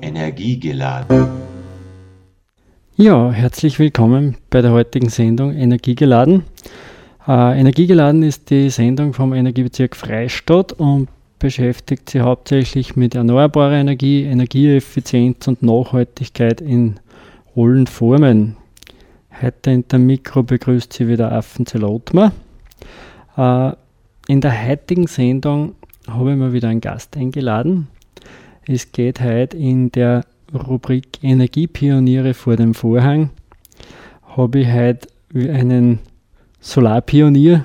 Energiegeladen. Ja, herzlich willkommen bei der heutigen Sendung Energiegeladen. Äh, Energiegeladen ist die Sendung vom Energiebezirk Freistadt und beschäftigt sich hauptsächlich mit erneuerbarer Energie, Energieeffizienz und Nachhaltigkeit in allen Formen. Heute in der Mikro begrüßt sie wieder Affenzell Ottmar. Äh, in der heutigen Sendung habe ich mir wieder einen Gast eingeladen. Es geht heute in der Rubrik Energiepioniere vor dem Vorhang. Habe ich heute einen Solarpionier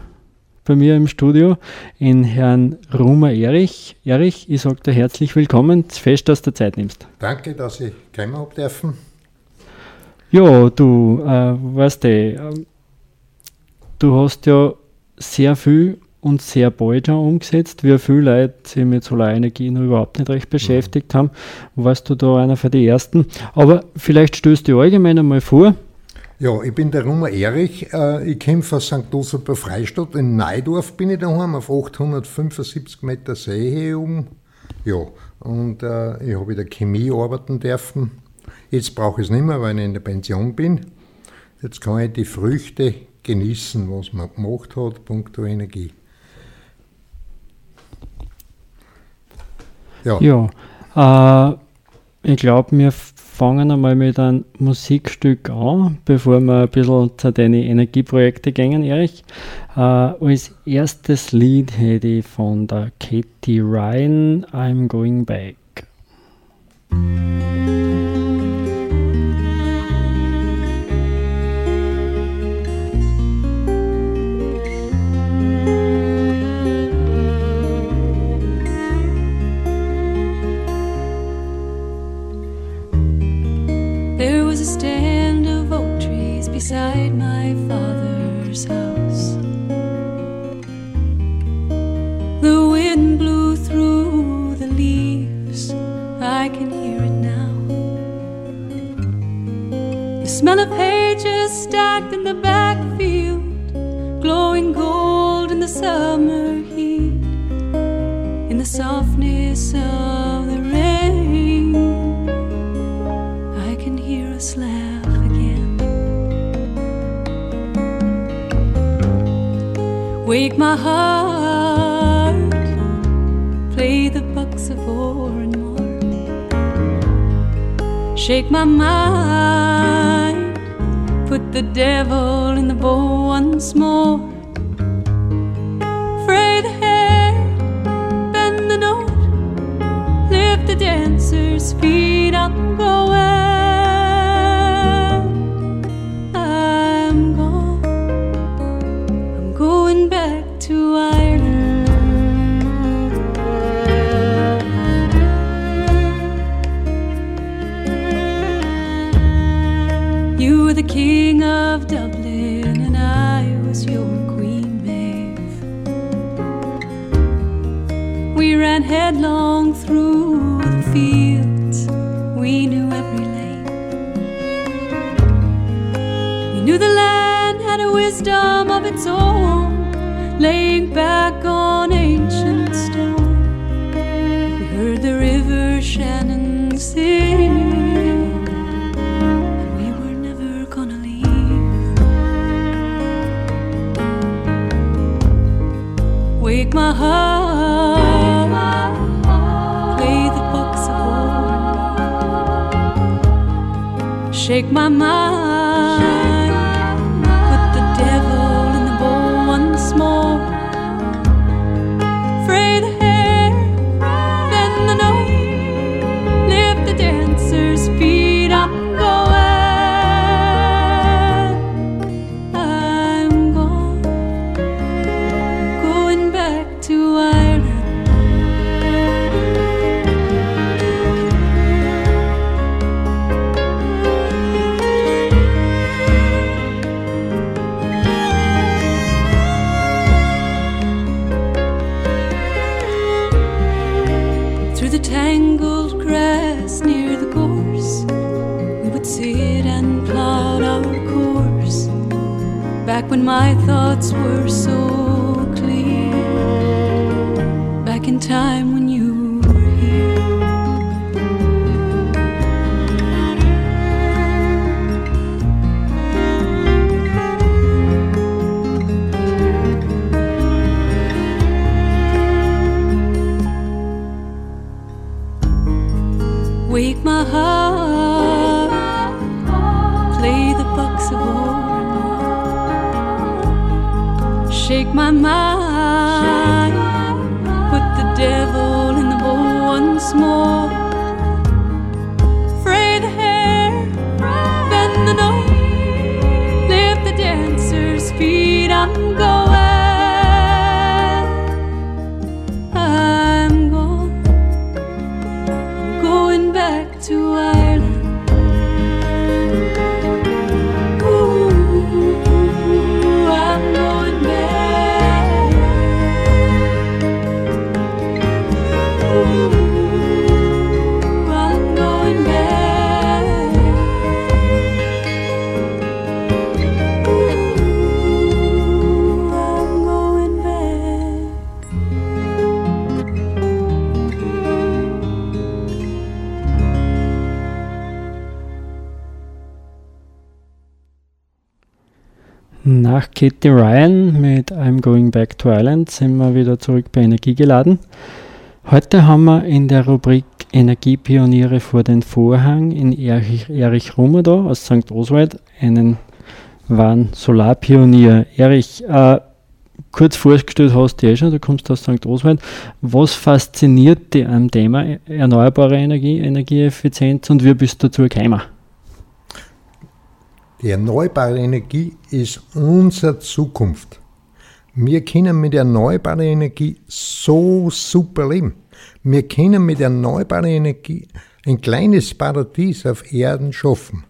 bei mir im Studio, in Herrn Rumer Erich. Erich, ich sage dir herzlich willkommen, fest, dass du Zeit nimmst. Danke, dass ich kommen habe dürfen. Ja, du, äh, weißt du, äh, du hast ja sehr viel und sehr bald schon umgesetzt, wie viele Leute sich mit Solarenergie noch überhaupt nicht recht beschäftigt mhm. haben. Warst du da einer von den Ersten? Aber vielleicht stößt du allgemein einmal vor. Ja, ich bin der Rummer Erich. Äh, ich komme von St. Josef bei Freistadt. In Neidorf bin ich daheim, auf 875 Meter See oben. Ja, und äh, ich habe in der Chemie arbeiten dürfen. Jetzt brauche ich es nicht mehr, weil ich in der Pension bin. Jetzt kann ich die Früchte genießen, was man gemacht hat, punkto Energie. Ja, ja äh, ich glaube, wir fangen einmal mit einem Musikstück an, bevor wir ein bisschen zu deinen Energieprojekten gehen, Erich. Äh, als erstes Lied hätte ich von der Katie Ryan, I'm Going Back. take my mind God's word. Katie Ryan mit I'm Going Back to Ireland sind wir wieder zurück bei Energiegeladen. Heute haben wir in der Rubrik Energiepioniere vor den Vorhang in Erich, Erich Rummer da aus St. Oswald einen wahren Solarpionier. Erich, äh, kurz vorgestellt hast du eh schon, du kommst aus St. Oswald. Was fasziniert dich am Thema erneuerbare Energie, Energieeffizienz und wie bist du dazu gekommen? Die erneuerbare Energie ist unsere Zukunft. Wir können mit erneuerbarer Energie so super leben. Wir können mit erneuerbarer Energie ein kleines Paradies auf Erden schaffen.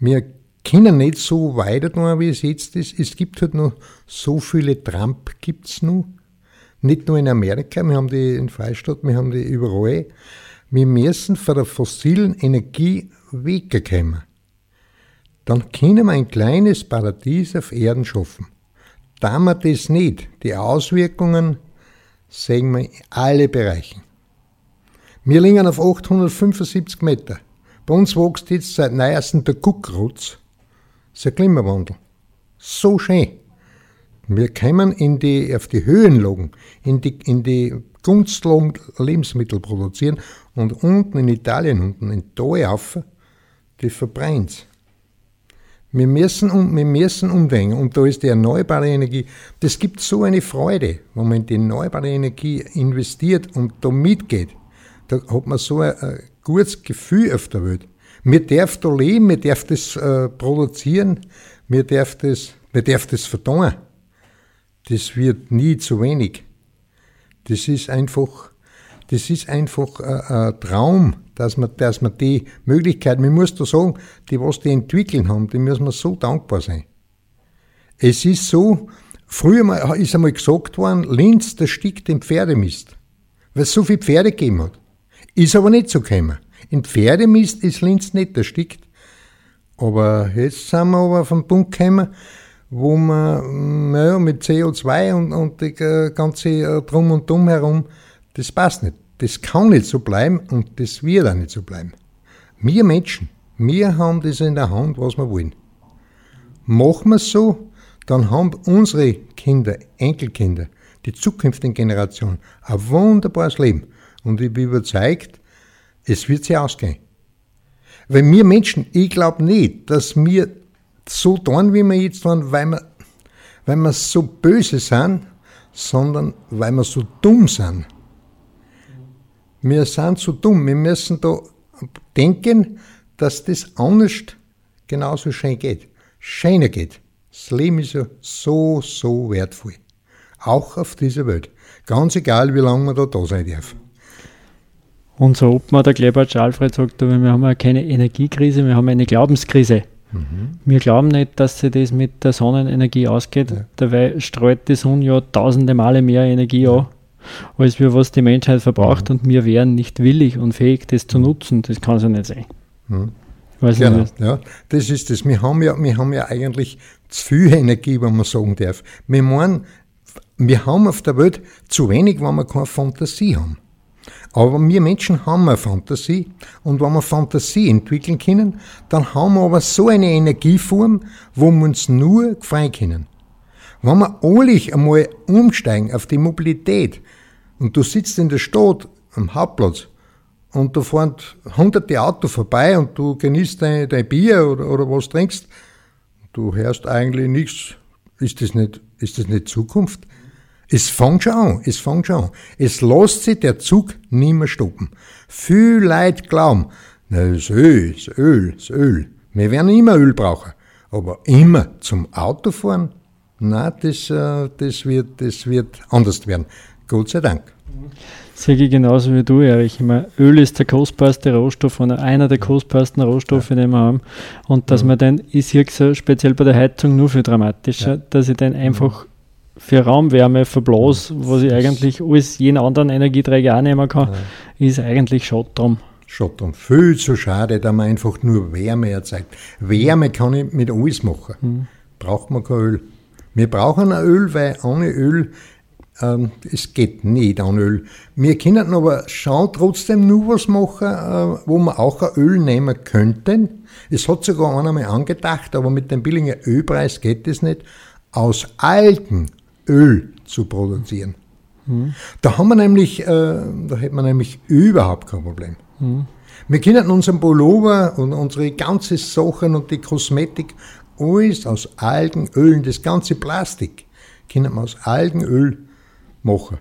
Wir können nicht so weiter tun, wie es jetzt ist. Es gibt halt noch so viele Trump gibt's noch. Nicht nur in Amerika, wir haben die in Freistadt, wir haben die überall. Wir müssen von der fossilen Energie wegkommen dann können wir ein kleines Paradies auf Erden schaffen. Da wir das nicht, die Auswirkungen sehen wir in alle Bereichen. Wir liegen auf 875 Meter. Bei uns wächst jetzt seit neuestem der Kuckrutz. Das ist ein Klimawandel. So schön. Wir kommen in die, auf die Höhenlagen, in die, in die Gunstlagen Lebensmittel produzieren und unten in Italien, unten in rauf, die verbrennt wir müssen, um, wir müssen umdenken und da ist die erneuerbare Energie, das gibt so eine Freude, wenn man in die erneuerbare Energie investiert und da mitgeht. Da hat man so ein, ein gutes Gefühl auf der Welt. Wir dürfen da leben, wir dürfen das äh, produzieren, wir dürfen das, wir dürfen das vertun. Das wird nie zu wenig. Das ist einfach, das ist einfach ein, ein Traum, dass man, dass man die Möglichkeit, man muss da sagen, die, was die entwickeln haben, die müssen wir so dankbar sein. Es ist so, früher ist einmal gesagt worden, Linz, der stickt im Pferdemist, weil es so viele Pferde gegeben hat. Ist aber nicht so gekommen. In Pferdemist ist Linz nicht erstickt. Aber jetzt sind wir aber auf einen Punkt gekommen, wo man naja, mit CO2 und, und die ganze Drum und Dumm herum, das passt nicht. Das kann nicht so bleiben und das wird auch nicht so bleiben. Wir Menschen, wir haben das in der Hand, was wir wollen. Machen wir es so, dann haben unsere Kinder, Enkelkinder, die zukünftigen Generationen ein wunderbares Leben. Und ich bin überzeugt, es wird sie ausgehen. Weil wir Menschen, ich glaube nicht, dass wir so tun, wie wir jetzt tun, weil wir, weil wir so böse sind, sondern weil wir so dumm sind. Wir sind so dumm. Wir müssen da denken, dass das anders genauso schön geht. Schöner geht. Das Leben ist ja so, so wertvoll. Auch auf dieser Welt. Ganz egal, wie lange man da da sein darf. Unser Obmann, der Klebertsch Alfred, sagt wir haben ja keine Energiekrise, wir haben eine Glaubenskrise. Mhm. Wir glauben nicht, dass sich das mit der Sonnenenergie ausgeht. Ja. Dabei streut die Sonne ja tausende Male mehr Energie ja. an als wir was die Menschheit verbraucht mhm. und wir wären nicht willig und fähig, das zu nutzen. Das kann es ja nicht sein. Mhm. genau, nicht. ja, das ist das. Wir haben, ja, wir haben ja eigentlich zu viel Energie, wenn man sagen darf. Wir meinen, wir haben auf der Welt zu wenig, wenn wir keine Fantasie haben. Aber wir Menschen haben eine Fantasie und wenn wir Fantasie entwickeln können, dann haben wir aber so eine Energieform, wo wir uns nur freuen können. Wenn wir alle einmal umsteigen auf die Mobilität und du sitzt in der Stadt am Hauptplatz und da fahren hunderte Autos vorbei und du genießt dein, dein Bier oder, oder was trinkst, du hörst eigentlich nichts. Ist das nicht, ist das nicht Zukunft? Es fängt schon an, es fängt schon an. Es lässt sich der Zug nicht mehr stoppen. Viel Leute glauben, na, das Öl, das Öl, das Öl. Wir werden immer Öl brauchen. Aber immer zum Autofahren, na, das, äh, das, wird, das wird anders werden. Gott sei Dank. Sehe ich genauso wie du, Erich. Ich meine, Öl ist der kostbarste Rohstoff oder einer der kostbarsten Rohstoffe, ja. den wir haben. Und dass ja. man den, ich sehe so speziell bei der Heizung nur viel dramatischer, ja. dass ich den einfach für Raumwärme verblas, was ich eigentlich alles jeden anderen Energieträger auch nehmen kann, ist eigentlich schade drum. Schade drum. Viel zu schade, da man einfach nur Wärme erzeugt. Wärme kann ich mit alles machen. Mhm. Braucht man kein Öl. Wir brauchen ein Öl, weil ohne Öl ähm, es geht nicht an Öl. Wir können aber schon trotzdem nur was machen, äh, wo wir auch ein Öl nehmen könnten. Es hat sogar einer mal angedacht, aber mit dem billigen Ölpreis geht es nicht. Aus alten Öl zu produzieren. Mhm. Da haben wir nämlich, äh, da hätten wir nämlich überhaupt kein Problem. Mhm. Wir können unseren Pullover und unsere ganze Sachen und die Kosmetik alles aus Algenölen, das ganze Plastik, können wir aus Algenöl machen.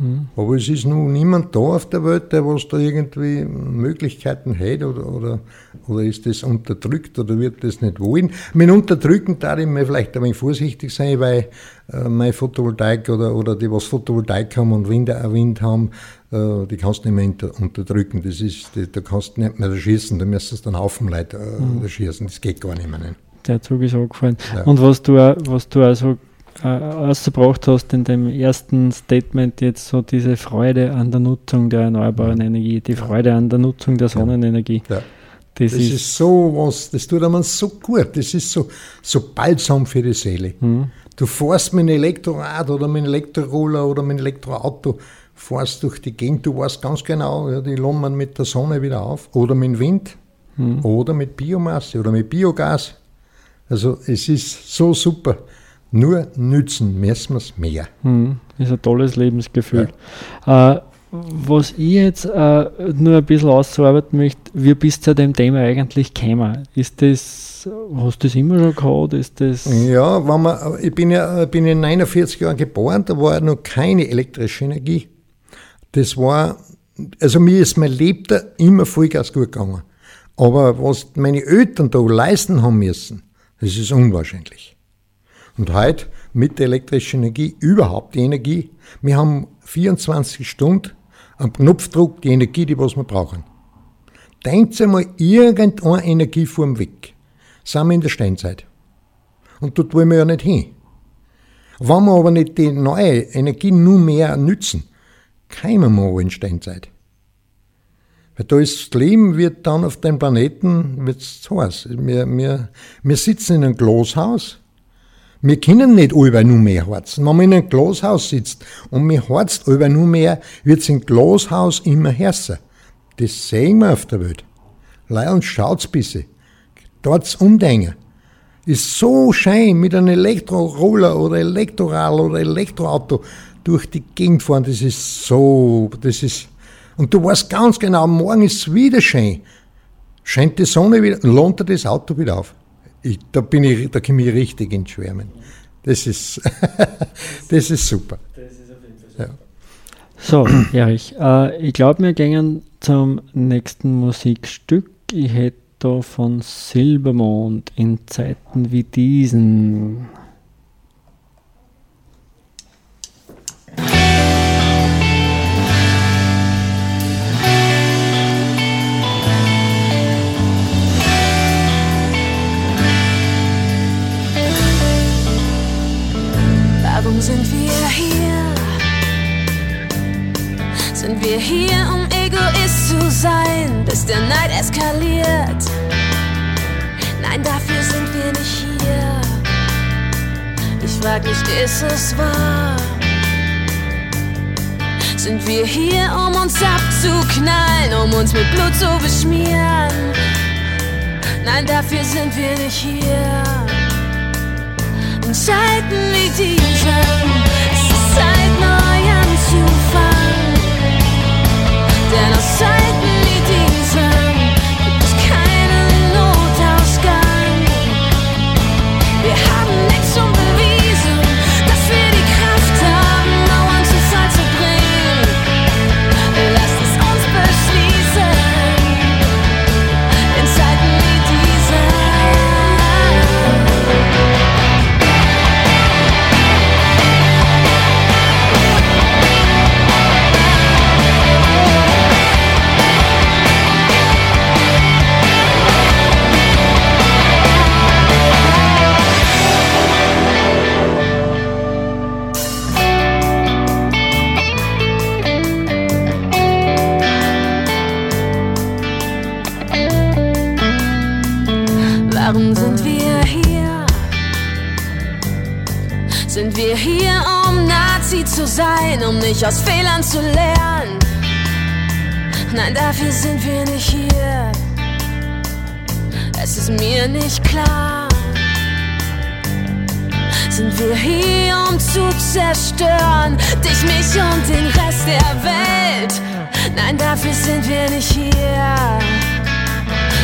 Mhm. Aber es ist nun niemand da auf der Welt, der was da irgendwie Möglichkeiten hat oder, oder, oder ist das unterdrückt oder wird das nicht wollen. Mit Unterdrücken darf ich mir vielleicht ein wenig vorsichtig sein, weil äh, meine Photovoltaik oder, oder die, was Photovoltaik haben und Wind, äh, Wind haben, äh, die kannst du nicht mehr unter, unterdrücken. Das ist, die, da kannst du nicht mehr schießen, da müsstest du einen Haufen Leute äh, mhm. schießen. Das geht gar nicht mehr. Nicht. Der Zug ist angefallen. Ja. Und was du, auch, was du also äh, ausgebracht hast in dem ersten Statement jetzt so diese Freude an der Nutzung der erneuerbaren Energie, die Freude an der Nutzung der Sonnenenergie. Ja. Das, das ist, ist, so was, das tut einem so gut, das ist so, so balsam für die Seele. Mhm. Du fährst mit einem Elektrorad oder mit einem Elektroroller oder mit einem Elektroauto, fährst durch die Gegend, du weißt ganz genau, ja, die man mit der Sonne wieder auf oder mit dem Wind mhm. oder mit Biomasse oder mit Biogas. Also es ist so super. Nur nützen müssen wir es mehr. Hm, ist ein tolles Lebensgefühl. Ja. Äh, was ich jetzt äh, nur ein bisschen auszuarbeiten möchte, wie bist du zu dem Thema eigentlich gekommen? Ist das, hast du das immer schon gehabt? Ist das ja, wenn man, ich bin ja bin in 49 Jahren geboren, da war noch keine elektrische Energie. Das war, also mir ist mein Lebter immer Vollgas gut gegangen. Aber was meine Eltern da leisten haben müssen, das ist unwahrscheinlich. Und heute mit der elektrischen Energie überhaupt die Energie. Wir haben 24 Stunden am Knopfdruck die Energie, die was wir brauchen. Denkt einmal irgendeine Energieform weg. Sind wir in der Steinzeit. Und dort wollen wir ja nicht hin. Wenn wir aber nicht die neue Energie nur mehr nützen, kommen wir in Steinzeit. Weil da ist das Leben wird dann auf dem Planeten wird's heiß. Wir, wir, wir sitzen in einem Glashaus wir können nicht über nur mehr heizen. Wenn man in einem Glashaus sitzt und man heizt über nur mehr, wird es im Glashaus immer härter. Das sehen wir auf der Welt. Leih uns schaut's bisschen. Dort's umdenken. Ist so schön mit einem Elektroroller oder Elektroral oder Elektroauto durch die Gegend fahren. Das ist so, das ist, und du weißt ganz genau, morgen ist wieder schön. Scheint die Sonne wieder, lohnt dir das Auto wieder auf. Ich, da bin ich, da komme ich richtig ins Schwärmen. Das ist, das ist super. Das ist auf jeden Fall super. So, Erich, äh, ich glaube, wir gehen zum nächsten Musikstück. Ich hätte da von Silbermond in Zeiten wie diesen. Sind wir hier, um Egoist zu sein, bis der Neid eskaliert? Nein, dafür sind wir nicht hier. Ich frag mich, ist es wahr? Sind wir hier, um uns abzuknallen, um uns mit Blut zu beschmieren? Nein, dafür sind wir nicht hier. In Zeiten wie diesen ist es Zeit, neu anzufangen. Aus Zeiten wie Warum sind wir hier? Sind wir hier, um Nazi zu sein, um nicht aus Fehlern zu lernen? Nein, dafür sind wir nicht hier. Es ist mir nicht klar. Sind wir hier, um zu zerstören, dich, mich und den Rest der Welt? Nein, dafür sind wir nicht hier.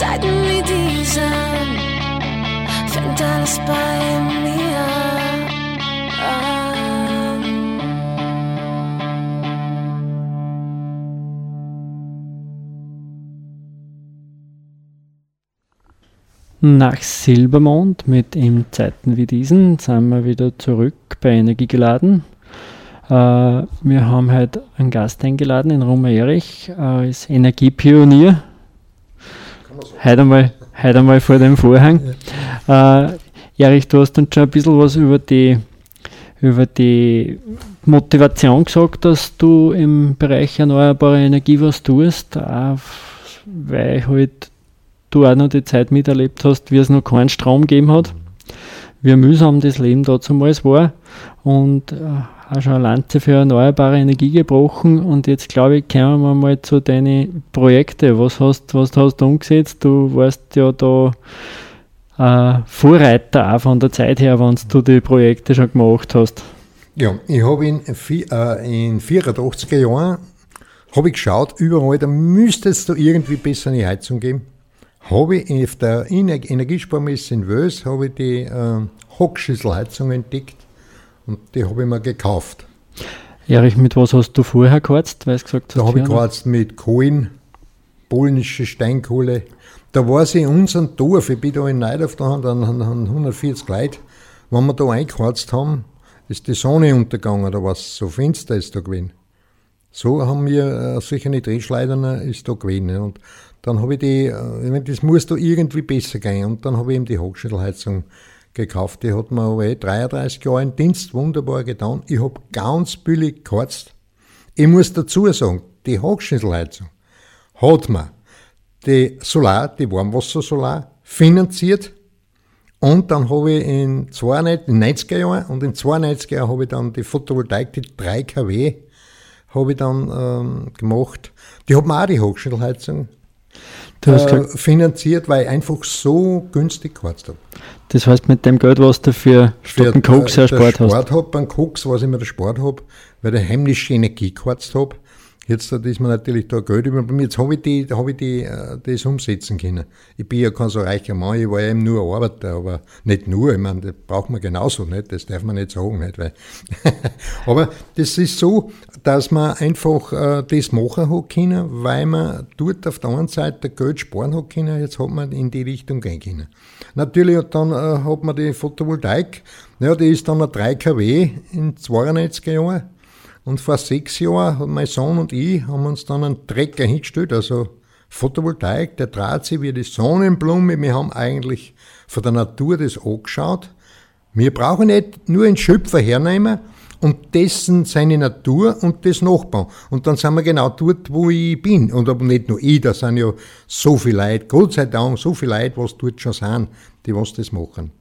Zeiten wie diesen fängt alles bei mir an. Nach Silbermond mit in Zeiten wie diesen sind wir wieder zurück bei Energiegeladen. Äh, wir haben heute einen Gast eingeladen, den Roman Erich, äh, als Energiepionier. Heute einmal, heute einmal vor dem Vorhang. Äh, Erich, du hast uns schon ein bisschen was über die, über die Motivation gesagt, dass du im Bereich erneuerbare Energie was tust, auch weil halt du auch noch die Zeit miterlebt hast, wie es noch keinen Strom gegeben hat, wie mühsam das Leben damals war und äh, auch schon eine Lanze für erneuerbare Energie gebrochen und jetzt glaube ich, kommen wir mal zu deinen Projekten. Was hast, was hast du umgesetzt? Du warst ja da äh, Vorreiter auch von der Zeit her, wenn du die Projekte schon gemacht hast. Ja, ich habe in, äh, in 84er Jahren Habe ich geschaut, überall, da müsste es da irgendwie besser eine Heizung geben. Habe ich auf der Energiesparmesse in Wös habe ich die äh, Hockschüsselheizung entdeckt und die habe ich mir gekauft. Erich, mit was hast du vorher geheizt? Weil gesagt da habe ich geheizt mit Kohlen, polnische Steinkohle. Da war sie in unserem Dorf, ich bin da in Neidorf, da haben 140 Leute, wenn wir da eingeheizt haben, ist die Sonne untergegangen, da war es so finster ist da gewesen. So haben wir äh, solche Drehschleudern ist da gewesen. Ne? Und dann habe ich die, äh, ich meine, das muss da irgendwie besser gehen. Und dann habe ich eben die Hochschüttelheizung gekauft. Die hat mir aber eh 33 Jahre in Dienst wunderbar getan. Ich habe ganz billig geheizt. Ich muss dazu sagen, die Hochschüttelheizung hat mir die Solar, die Warmwassersolar finanziert. Und dann habe ich in, 92, in 90er Jahren und in 92er Jahren habe ich dann die Photovoltaik, die 3 kW, habe ich dann ähm, gemacht. Die hat mir auch die Hochschulheizung äh, finanziert, weil ich einfach so günstig geheizt habe. Das heißt, mit dem Geld, was du für einen Koks erspart hast? Sport habe, beim Koks, was ich mir der Sport habe, weil ich heimliche Energie geheizt habe, Jetzt ist mir natürlich da Geld über. Jetzt habe ich, die, hab ich die, äh, das umsetzen können. Ich bin ja kein so reicher Mann, ich war eben nur Arbeiter, aber nicht nur. Ich meine, das braucht man genauso nicht, das darf man nicht sagen. Nicht, weil aber das ist so, dass man einfach äh, das machen hat können, weil man dort auf der einen Seite Geld sparen hat können, jetzt hat man in die Richtung gehen können. Natürlich, dann äh, hat man die Photovoltaik, ja, die ist dann ein 3 kW in 92er Jahren und vor sechs Jahren haben mein Sohn und ich haben uns dann einen Trecker hingestellt, also Photovoltaik, der dreht sich wie die Sonnenblume. Wir haben eigentlich von der Natur das angeschaut. Wir brauchen nicht nur einen Schöpfer hernehmen und dessen seine Natur und das Nachbauen. Und dann sind wir genau dort, wo ich bin. Und aber nicht nur ich, da sind ja so viele Leute, Gott sei Dank, so viele Leute, was dort schon sind, die was das machen.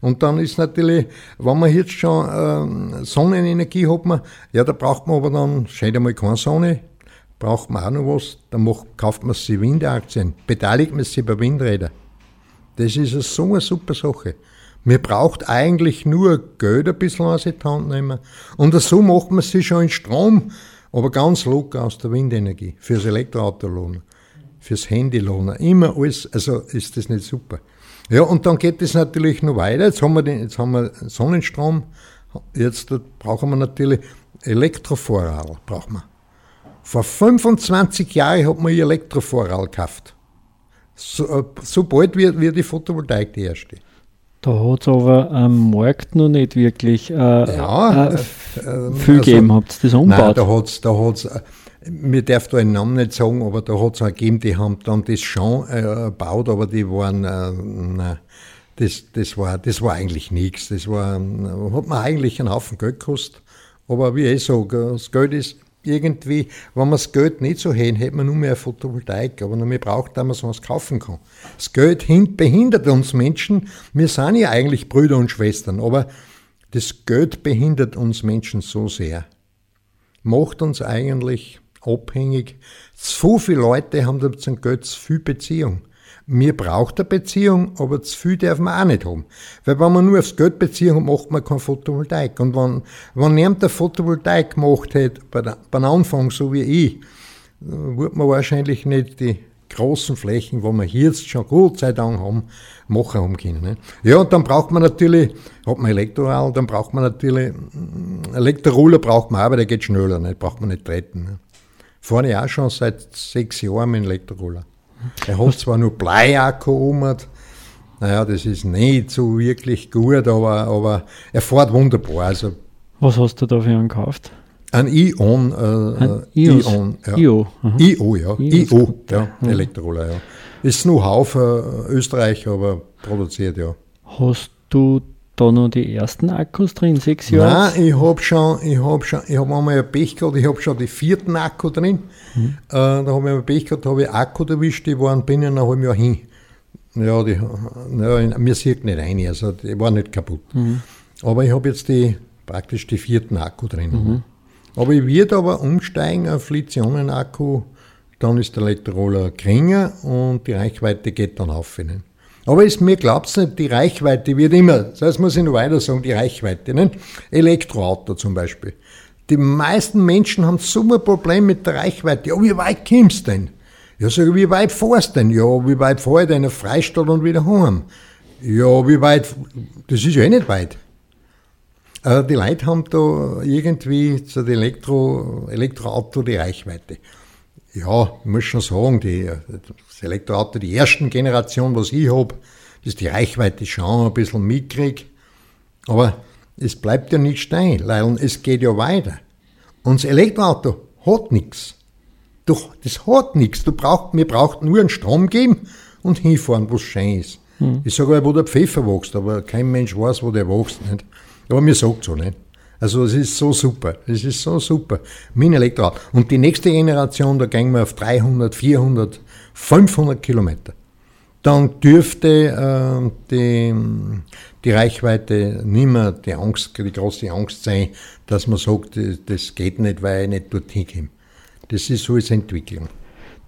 Und dann ist natürlich, wenn man jetzt schon äh, Sonnenenergie hat, man, ja, da braucht man aber dann, scheint einmal keine Sonne, braucht man auch noch was, dann macht, kauft man sich Windaktien, beteiligt man sich bei Windrädern. Das ist so eine super Sache. Man braucht eigentlich nur Geld ein bisschen aus die Hand nehmen. Und so macht man sich schon in Strom, aber ganz locker aus der Windenergie, fürs Elektroauto lohnen, fürs Handy lohnen, immer alles, also ist das nicht super. Ja, und dann geht es natürlich noch weiter. Jetzt haben wir, den, jetzt haben wir Sonnenstrom. Jetzt brauchen wir natürlich Elektrovorrat. Brauchen wir. Vor 25 Jahren hat man Elektrovorrat gekauft. So, äh, so bald wird, wird die Photovoltaik die erste. Da hat es aber am Markt noch nicht wirklich äh, ja, äh, äh, viel also, gegeben. Habt ihr das umgebaut? Nein, da hat es da hat's, äh, mir darf da einen Namen nicht sagen, aber da hat es auch gegeben, die haben dann das schon äh, gebaut, aber die waren, äh, nein, das, das, war, das war eigentlich nichts. Das war, hat mir eigentlich einen Haufen Geld gekostet. Aber wie ich sage, das Geld ist irgendwie, wenn man das Geld nicht so hätte, hätte man nur mehr Photovoltaik, aber noch mehr braucht, dass man sowas kaufen kann. Das Geld behindert uns Menschen. Wir sind ja eigentlich Brüder und Schwestern, aber das Geld behindert uns Menschen so sehr. Macht uns eigentlich abhängig. So viele Leute haben da zum Geld zu viel Beziehung. Mir braucht eine Beziehung, aber zu viel darf man auch nicht haben. Weil wenn man nur aufs Geld Beziehung hat, macht man kein Photovoltaik. Und wenn, wenn jemand der Photovoltaik gemacht hätte, bei der, beim Anfang so wie ich, würde man wahrscheinlich nicht die großen Flächen, wo wir jetzt schon Gott sei Dank haben, machen haben können. Ne? Ja, und dann braucht man natürlich, hat man Elektroral, dann braucht man natürlich, Elektroroller braucht man auch, aber der geht schneller, ne? braucht man nicht treten. Ne? Fahre ich auch schon seit sechs Jahren mit dem Elektroroller. Er hat zwar nur Bleiakku um, naja, das ist nicht so wirklich gut, aber, aber er fährt wunderbar. Also, Was hast du da für einen gekauft? Ein Ion. Äh, ein Ios. Ion, ja. IO. IO, ja. Ios IO, ja, ja. Elektroroller, ja. Ist nur Haufe äh, Österreich, aber produziert, ja. Hast du da noch die ersten Akkus drin, sechs Jahre? Nein, ich habe schon, ich habe schon, ich habe einmal ein Pech gehabt, ich habe schon die vierten Akku drin. Mhm. Äh, da habe ich ein Pech gehabt, habe ich Akku erwischt, die waren binnen einem halben Jahr hin. Ja, die, ja, mir sieht nicht rein, also die waren nicht kaputt. Mhm. Aber ich habe jetzt die, praktisch die vierten Akku drin. Mhm. Aber ich werde aber umsteigen auf Lithium-Akku, dann ist der Elektroroller geringer und die Reichweite geht dann auf. Ihnen. Aber ist, mir glaubt nicht, die Reichweite wird immer, das muss ich noch weiter sagen, die Reichweite. Nicht? Elektroauto zum Beispiel. die meisten Menschen haben so ein Problem mit der Reichweite. Ja, wie weit kommst du denn? Ja, sag ich, wie weit fährst du denn? Ja, wie weit fahr ich denn in Freistadt und wieder heim? Ja, wie weit? Das ist ja eh nicht weit. Äh, die Leute haben da irgendwie zu dem Elektro, Elektroauto die Reichweite. Ja, ich muss schon sagen, die, das Elektroauto, die ersten Generation, was ich hab, ist die Reichweite schon ein bisschen mickrig. Aber es bleibt ja nicht stehen, weil es geht ja weiter. Und das Elektroauto hat nichts. Doch, das hat nichts. Du braucht, mir braucht nur einen Strom geben und hinfahren, wo es schön ist. Hm. Ich sage wo der Pfeffer wächst, aber kein Mensch weiß, wo der wächst. Nicht? Aber mir sagt so nicht. Also es ist so super, es ist so super. Mein Elektroauto. Und die nächste Generation, da gehen wir auf 300, 400, 500 Kilometer. Dann dürfte äh, die, die Reichweite nicht mehr die Angst, die große Angst sein, dass man sagt, das geht nicht, weil ich nicht dorthin komme. Das ist so als Entwicklung.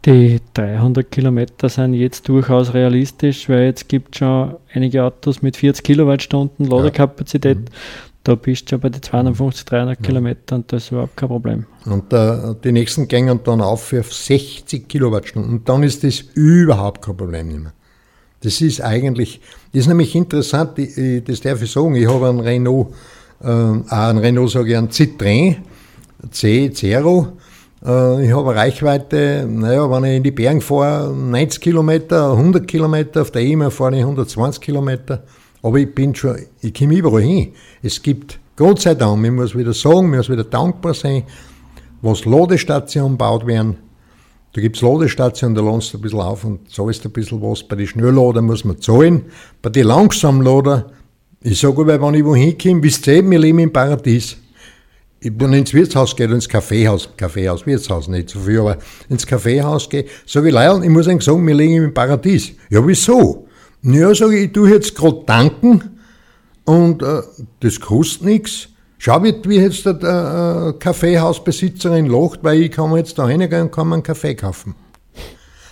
Die 300 Kilometer sind jetzt durchaus realistisch, weil jetzt gibt es schon einige Autos mit 40 Kilowattstunden Ladekapazität. Ja. Mhm. Da bist du ja bei den 250, 300 ja. Kilometern und das ist überhaupt kein Problem. Und äh, die nächsten gehen dann auf für 60 Kilowattstunden und dann ist das überhaupt kein Problem mehr. Das ist eigentlich, das ist nämlich interessant, das darf ich sagen, ich habe einen Renault, äh, einen Renault sage ich, einen Citroën C Zero, äh, ich habe eine Reichweite, naja, wenn ich in die Berge fahre, 90 Kilometer, 100 Kilometer, auf der EMA fahre ich 120 Kilometer. Aber ich bin schon, ich komme überall hin. Es gibt, Gott sei Dank, ich muss wieder sagen, ich muss wieder dankbar sein, was Ladestationen gebaut werden. Da gibt es Ladestationen, da ladenst du ein bisschen auf und zahlst ein bisschen was. Bei den Schnelllader muss man zahlen. Bei den Langsamlader, ich sage aber, wenn ich wohin komme, wisst ihr, wir leben im Paradies ich bin ins Wirtshaus gehe, ins Kaffeehaus, Kaffeehaus, Wirtshaus nicht so viel, aber ins Kaffeehaus gehe, sage ich, Leil, ich muss eigentlich sagen, wir liegen im Paradies. Ja, wieso? Ja, sage ich, ich tue jetzt gerade danken und äh, das kostet nichts. Schau, wie, wie jetzt der äh, Kaffeehausbesitzerin lacht, weil ich kann mir jetzt da reingehen und kann mir einen Kaffee kaufen.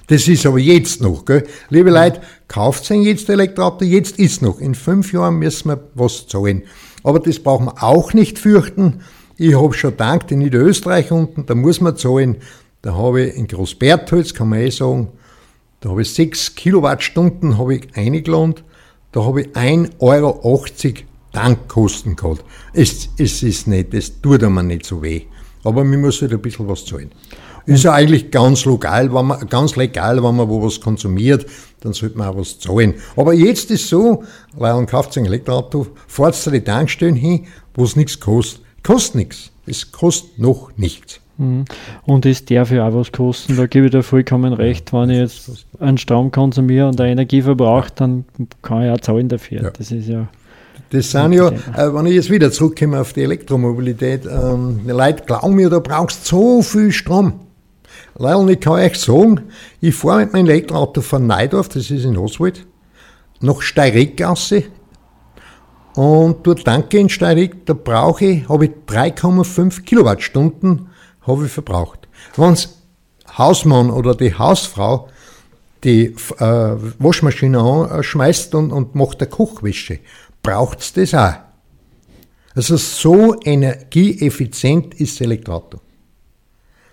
Das ist aber jetzt noch, gell? Liebe Leute, kauft sein jetzt Elektroauto, jetzt ist noch. In fünf Jahren müssen wir was zahlen. Aber das brauchen wir auch nicht fürchten. Ich habe schon dank in Niederösterreich unten, da muss man zahlen. Da habe ich in Großbertholz, kann man eh sagen, da habe ich 6 Kilowattstunden habe ich eingelohnt. Da habe ich 1,80 Euro Tankkosten gehabt. Es, es ist nicht, es tut mir nicht so weh. Aber man muss halt ein bisschen was zahlen. Ist ja eigentlich ganz legal, wenn man, ganz legal, wenn man wo was konsumiert, dann sollte man auch was zahlen. Aber jetzt ist so, weil man kauft ein Elektroauto, fahrt zu den Tankstellen hin, wo es nichts kostet. Kostet nichts. Es kostet noch nichts. Mhm. Und es darf ja auch was kosten, da gebe ich dir vollkommen recht. Wenn ich jetzt einen Strom konsumiere und eine Energie verbrauche, dann kann ich auch zahlen dafür. Ja. Das ist ja. Das sind ja, äh, wenn ich jetzt wieder zurückkomme auf die Elektromobilität, ähm, die Leute glauben mir, da brauchst so viel Strom. Leider, ich kann euch sagen, ich fahre mit meinem Elektroauto von Neidorf, das ist in Oswald, nach Steireckgasse und dort danke in Steirig, da brauche ich, habe ich 3,5 Kilowattstunden habe ich verbraucht. Wenn's Hausmann oder die Hausfrau die äh, Waschmaschine anschmeißt und, und macht eine Kochwäsche, braucht's das auch. Also so energieeffizient ist das Elektroauto.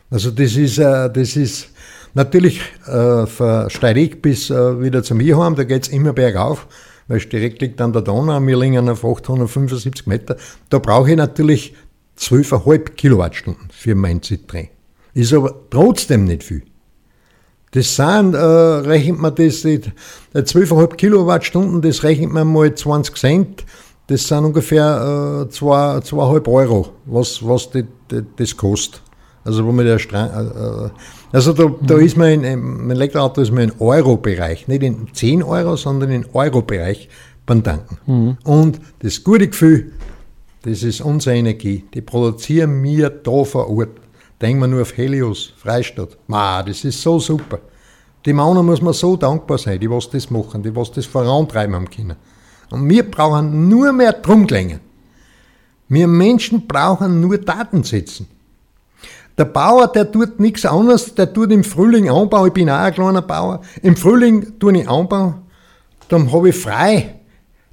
Also das ist, äh, das ist natürlich äh, von bis äh, wieder zum Iheim, da geht's immer bergauf weil direkt liegt an der Donau, wir liegen auf 875 Meter. Da brauche ich natürlich 12,5 Kilowattstunden für mein Citroën. Ist aber trotzdem nicht viel. Das sind, äh, rechnet man das, die 12,5 Kilowattstunden, das rechnet man mal 20 Cent, das sind ungefähr äh, 2,5 Euro, was, was die, die, das kostet. Also wo man der Strang, äh, äh also da, da mhm. ist man in, im Elektroauto ist man im Euro-Bereich, nicht in 10 Euro, sondern im Euro-Bereich beim Tanken. Mhm. Und das gute Gefühl, das ist unsere Energie, die produzieren wir da vor Ort. Denken wir nur auf Helios, Freistadt. Ma, das ist so super. Die Männer muss man so dankbar sein, die was das machen, die was das vorantreiben haben können. Und wir brauchen nur mehr Drumklänge. Wir Menschen brauchen nur Datensätzen. Der Bauer, der tut nichts anderes, der tut im Frühling Anbau, ich bin auch ein kleiner Bauer, im Frühling tue ich Anbau, dann habe ich frei.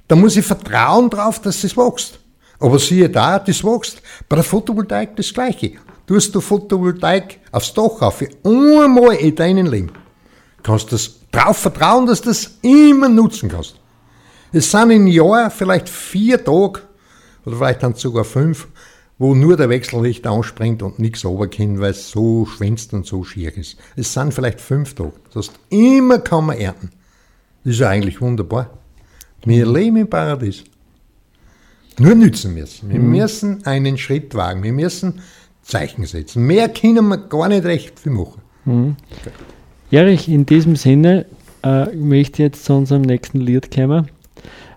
Da muss ich vertrauen drauf, dass es wächst. Aber siehe da, das wächst. Bei der Photovoltaik das Gleiche. Du hast du Photovoltaik aufs Dach auf, einmal in deinem Leben. Kannst das drauf vertrauen, dass du das immer nutzen kannst. Es sind im Jahr vielleicht vier Tage, oder vielleicht dann sogar fünf, wo nur der Wechselrichter anspringt und nichts runterkommt, weil es so schwänzt und so schier ist. Es sind vielleicht fünf Tage. Das heißt, immer kann man ernten. Das ist ja eigentlich wunderbar. Wir leben im Paradies. Nur nützen müssen. Wir müssen einen Schritt wagen. Wir müssen Zeichen setzen. Mehr können wir gar nicht recht viel machen. Erich, in diesem Sinne äh, möchte ich jetzt zu unserem nächsten Lied kommen.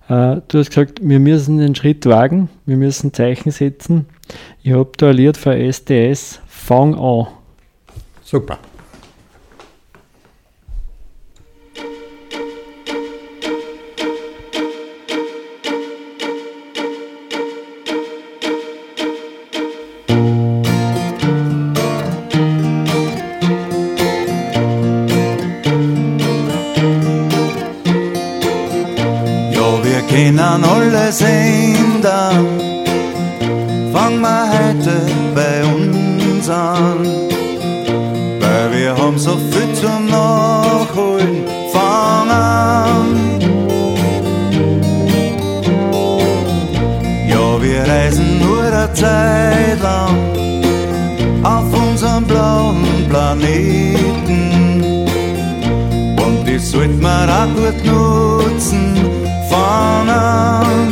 Äh, du hast gesagt, wir müssen den Schritt wagen, wir müssen Zeichen setzen. Ich habe da ein Lied von SDS, Fang an. Super. Planeten. Und die sollte man auch gut nutzen. Fang an.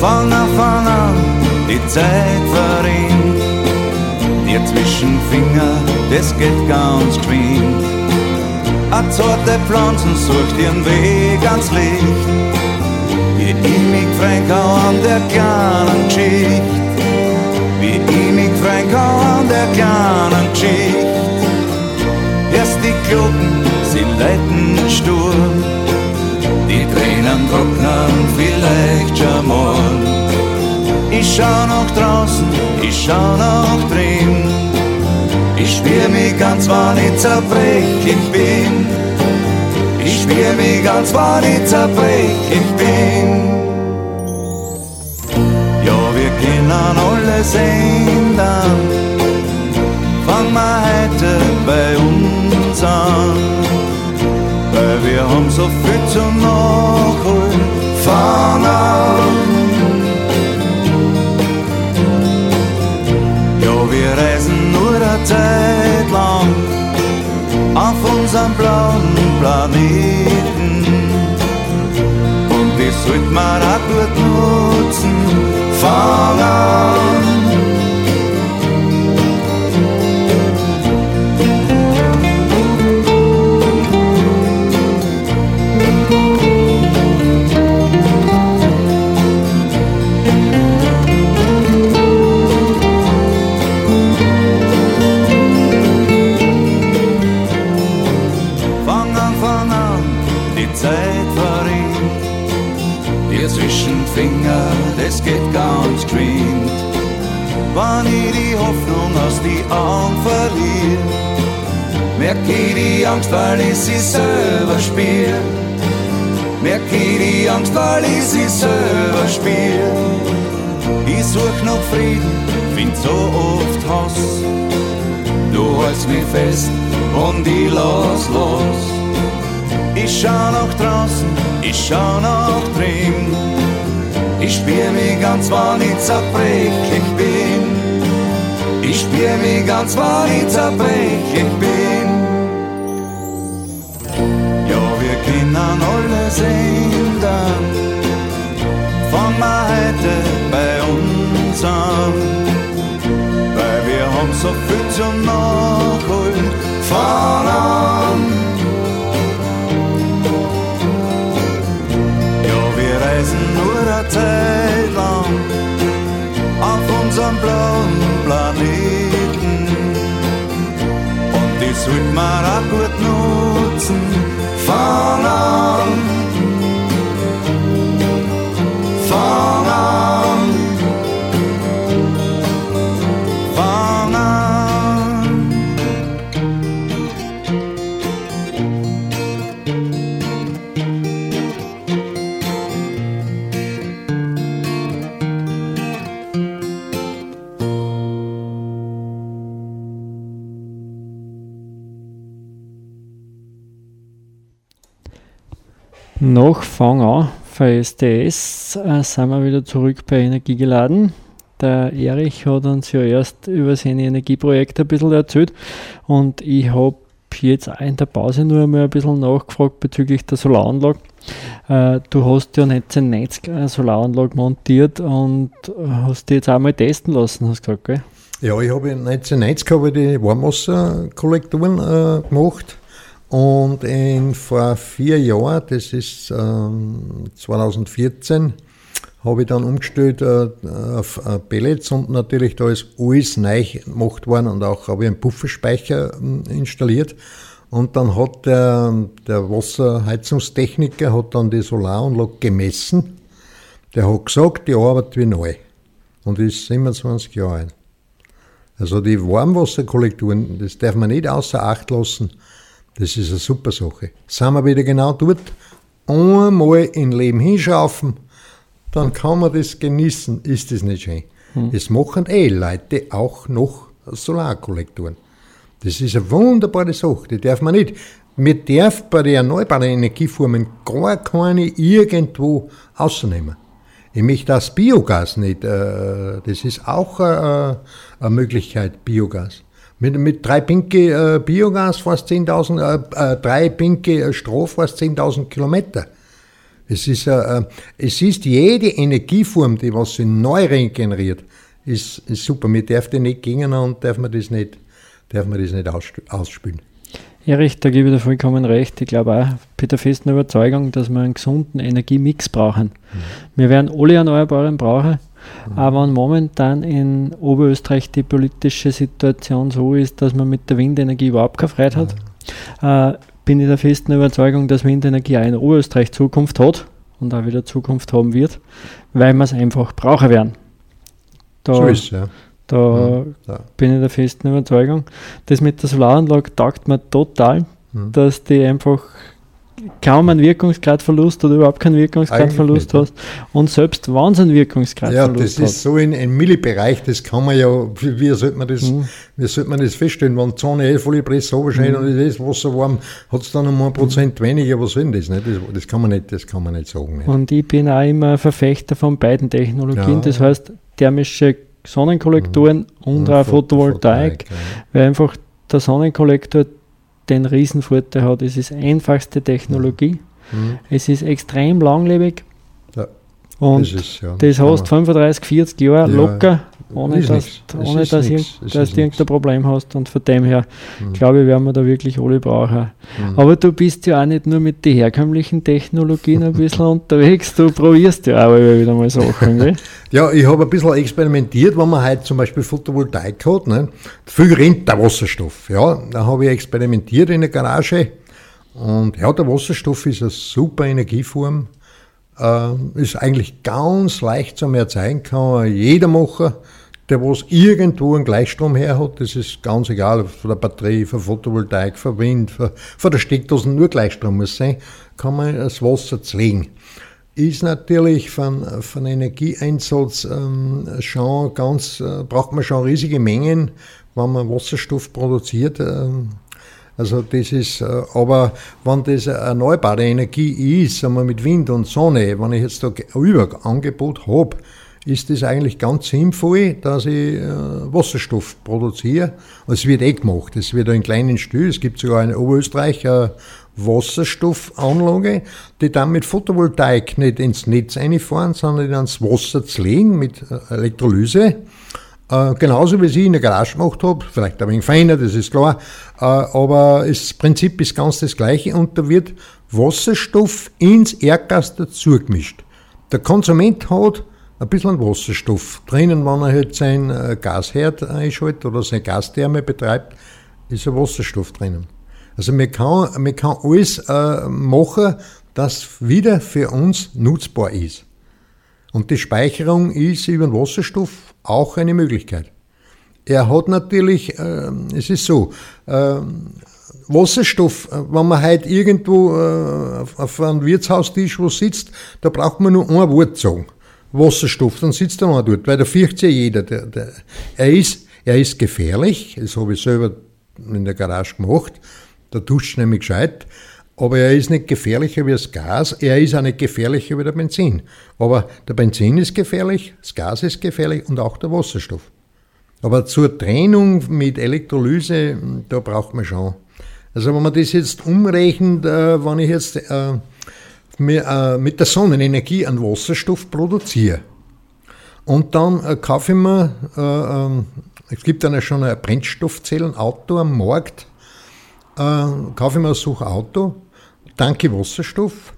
Fang an, fang an, die Zeit verrinnt. Dir zwischen Finger, das geht ganz geschwind. Zarte Pflanzen sucht ihren Weg ans Licht. Wie ich mich an der kleinen Geschichte. Wie ich mich freuen kann an der kleinen Geschichte. Erst die Glocken, sie leiten Sturm. Die Tränen trocknen vielleicht schon morgen. Ich schau nach draußen, ich schau nach drin. Ich spür mich ganz, wann ich zerbrechlich bin. Ich spür mich ganz, wann ich zerbrechlich bin. Können alles ändern. Fang mal heute bei uns an. Weil wir haben so viel zum Nachholen. Fang an. Ja, wir reisen nur eine Zeit lang auf unserem blauen Planeten. Und das sollte man auch gut nutzen. Fang an. Ich die Angst, weil ich sie selber spiel. Merk ich die Angst, weil ich sie selber spiel. Ich such noch Frieden, find so oft Hass. Du hältst mich fest und ich lass los. Ich schau nach draußen, ich schau nach drin. Ich spür mich ganz, wann ich zerbrechlich bin. Ich spür mich ganz, wann ich zerbrechlich bin. Ändern. Fang mal heute bei uns an. Weil wir haben so viel zum Nachholen. Fang an. Ja, wir reisen nur eine Zeit lang auf unserem blauen Planeten. Und die sollte man auch gut nutzen. Fang an. Nach Fang an für STS äh, sind wir wieder zurück bei Energiegeladen. Der Erich hat uns ja erst über seine Energieprojekte ein bisschen erzählt und ich habe jetzt auch in der Pause nur einmal ein bisschen nachgefragt bezüglich der Solaranlage. Äh, du hast ja 1990 eine Solaranlage montiert und hast die jetzt auch mal testen lassen, hast du gesagt, gell? Ja, ich habe 1990 habe ich die Warmwasserkollektoren äh, gemacht und in, vor vier Jahren, das ist ähm, 2014, habe ich dann umgestellt äh, auf Pellets und natürlich da ist alles neu gemacht worden und auch habe ich einen Pufferspeicher äh, installiert. Und dann hat der, der Wasserheizungstechniker hat dann die Solaranlage gemessen. Der hat gesagt, die arbeitet wie neu. Und ist 27 Jahre alt. Also die Warmwasserkollektoren, das darf man nicht außer Acht lassen. Das ist eine super Sache. Sind wir wieder genau dort, einmal im Leben hinschaufen, dann kann man das genießen. Ist das nicht schön? Hm. Es machen eh Leute auch noch Solarkollektoren. Das ist eine wunderbare Sache, die darf man nicht. Man darf bei den erneuerbaren Energieformen gar keine irgendwo ausnehmen. Ich möchte das Biogas nicht, äh, das ist auch äh, eine Möglichkeit, Biogas. Mit, mit drei Pinke äh, Biogas fast 10.000, drei Pinke Stroh fast 10.000 Kilometer. Es ist, es ist jede Energieform, die was sich neu regeneriert, ist, ist super. Wir dürfen nicht gehen und darf man das nicht, darf man das nicht ausspülen. Erich, da gebe ich dir vollkommen recht. Ich glaube auch mit der festen Überzeugung, dass wir einen gesunden Energiemix brauchen. Mhm. Wir werden alle Erneuerbaren brauchen, mhm. aber wenn momentan in Oberösterreich die politische Situation so ist, dass man mit der Windenergie überhaupt keine Freude hat, mhm. äh, bin ich der festen Überzeugung, dass Windenergie auch in Oberösterreich Zukunft hat und auch wieder Zukunft haben wird, weil wir es einfach brauchen werden. Da, so ist ja. Da ja. bin ich der festen Überzeugung. Das mit der Solaranlage taugt mir total, mhm. dass die einfach kaum einen Wirkungsgradverlust oder überhaupt keinen Wirkungsgradverlust hast. Und selbst wenn es einen Wirkungsgradverlust Ja, das hat. ist so in, im Millibereich, das kann man ja, wie, sollte man das, mhm. wie sollte man das feststellen, wenn die Zone eh volle Presse runterscheint mhm. und das Wasser warm, hat es dann um ein Prozent weniger, was denn das, nicht? Das, das, kann man nicht, das kann man nicht sagen. Nicht? Und ich bin auch immer Verfechter von beiden Technologien, ja. das heißt thermische Sonnenkollektoren mhm. und auch Photovoltaik, ja. weil einfach der Sonnenkollektor den Riesenvorteil hat. Es ist einfachste Technologie, mhm. es ist extrem langlebig ja. und das, ist, ja. das hast 35, 40 Jahre locker ohne dass, ohne dass, nix. dass du irgendein Problem hast. Und von dem her, mhm. glaube ich, werden wir da wirklich alle brauchen. Mhm. Aber du bist ja auch nicht nur mit den herkömmlichen Technologien ein bisschen unterwegs, du probierst ja auch wieder mal Sachen. Gell? ja, ich habe ein bisschen experimentiert, wenn man heute zum Beispiel Photovoltaik hat. Ne? Viel rennt der Wasserstoff. Ja, da habe ich experimentiert in der Garage. Und ja, der Wasserstoff ist eine super Energieform. Äh, ist eigentlich ganz leicht zu erzeugen, kann jeder machen der was irgendwo einen Gleichstrom her hat, das ist ganz egal, von der Batterie, von Photovoltaik, von Wind, von, der Steckdose nur Gleichstrom muss sein, kann man das Wasser zlegen. Ist natürlich von, von Energieeinsatz ähm, schon ganz, äh, braucht man schon riesige Mengen, wenn man Wasserstoff produziert. Ähm, also das ist, äh, aber wenn das erneuerbare Energie ist, wir mit Wind und Sonne, wenn ich jetzt da Überangebot habe, ist es eigentlich ganz sinnvoll, dass ich äh, Wasserstoff produziere. Es wird eh gemacht, es wird in kleinen Stil, es gibt sogar in Oberösterreich eine Wasserstoffanlage, die dann mit Photovoltaik nicht ins Netz einfahren, sondern ins Wasser zlegen mit äh, Elektrolyse. Äh, genauso wie ich in der Garage gemacht habe, vielleicht ein wenig feiner, das ist klar, äh, aber das Prinzip ist ganz das gleiche und da wird Wasserstoff ins Erdgas dazu gemischt. Der Konsument hat ein bisschen Wasserstoff drinnen, wenn er halt sein äh, Gasherd einschaltet oder seine Gastherme betreibt, ist ein Wasserstoff drinnen. Also man kann, man kann alles äh, machen, das wieder für uns nutzbar ist. Und die Speicherung ist über den Wasserstoff auch eine Möglichkeit. Er hat natürlich, äh, es ist so, äh, Wasserstoff, äh, wenn man heute irgendwo äh, auf einem Wirtshaustisch wo sitzt, da braucht man nur ein Wort sagen. Wasserstoff, dann sitzt er mal dort, weil da fürchtet ja jeder. Der, der, er, ist, er ist gefährlich, das habe ich selber in der Garage gemacht, da duscht nämlich gescheit, aber er ist nicht gefährlicher wie das Gas, er ist auch nicht gefährlicher wie der Benzin. Aber der Benzin ist gefährlich, das Gas ist gefährlich und auch der Wasserstoff. Aber zur Trennung mit Elektrolyse, da braucht man schon. Also wenn man das jetzt umrechnet, äh, wenn ich jetzt äh, äh, mit der Sonnenenergie einen Wasserstoff produziere und dann kaufe ich mir, äh, ähm, es gibt dann schon ein Brennstoffzellenauto am Markt, kaufe ich mir so ein Auto, danke Wasserstoff.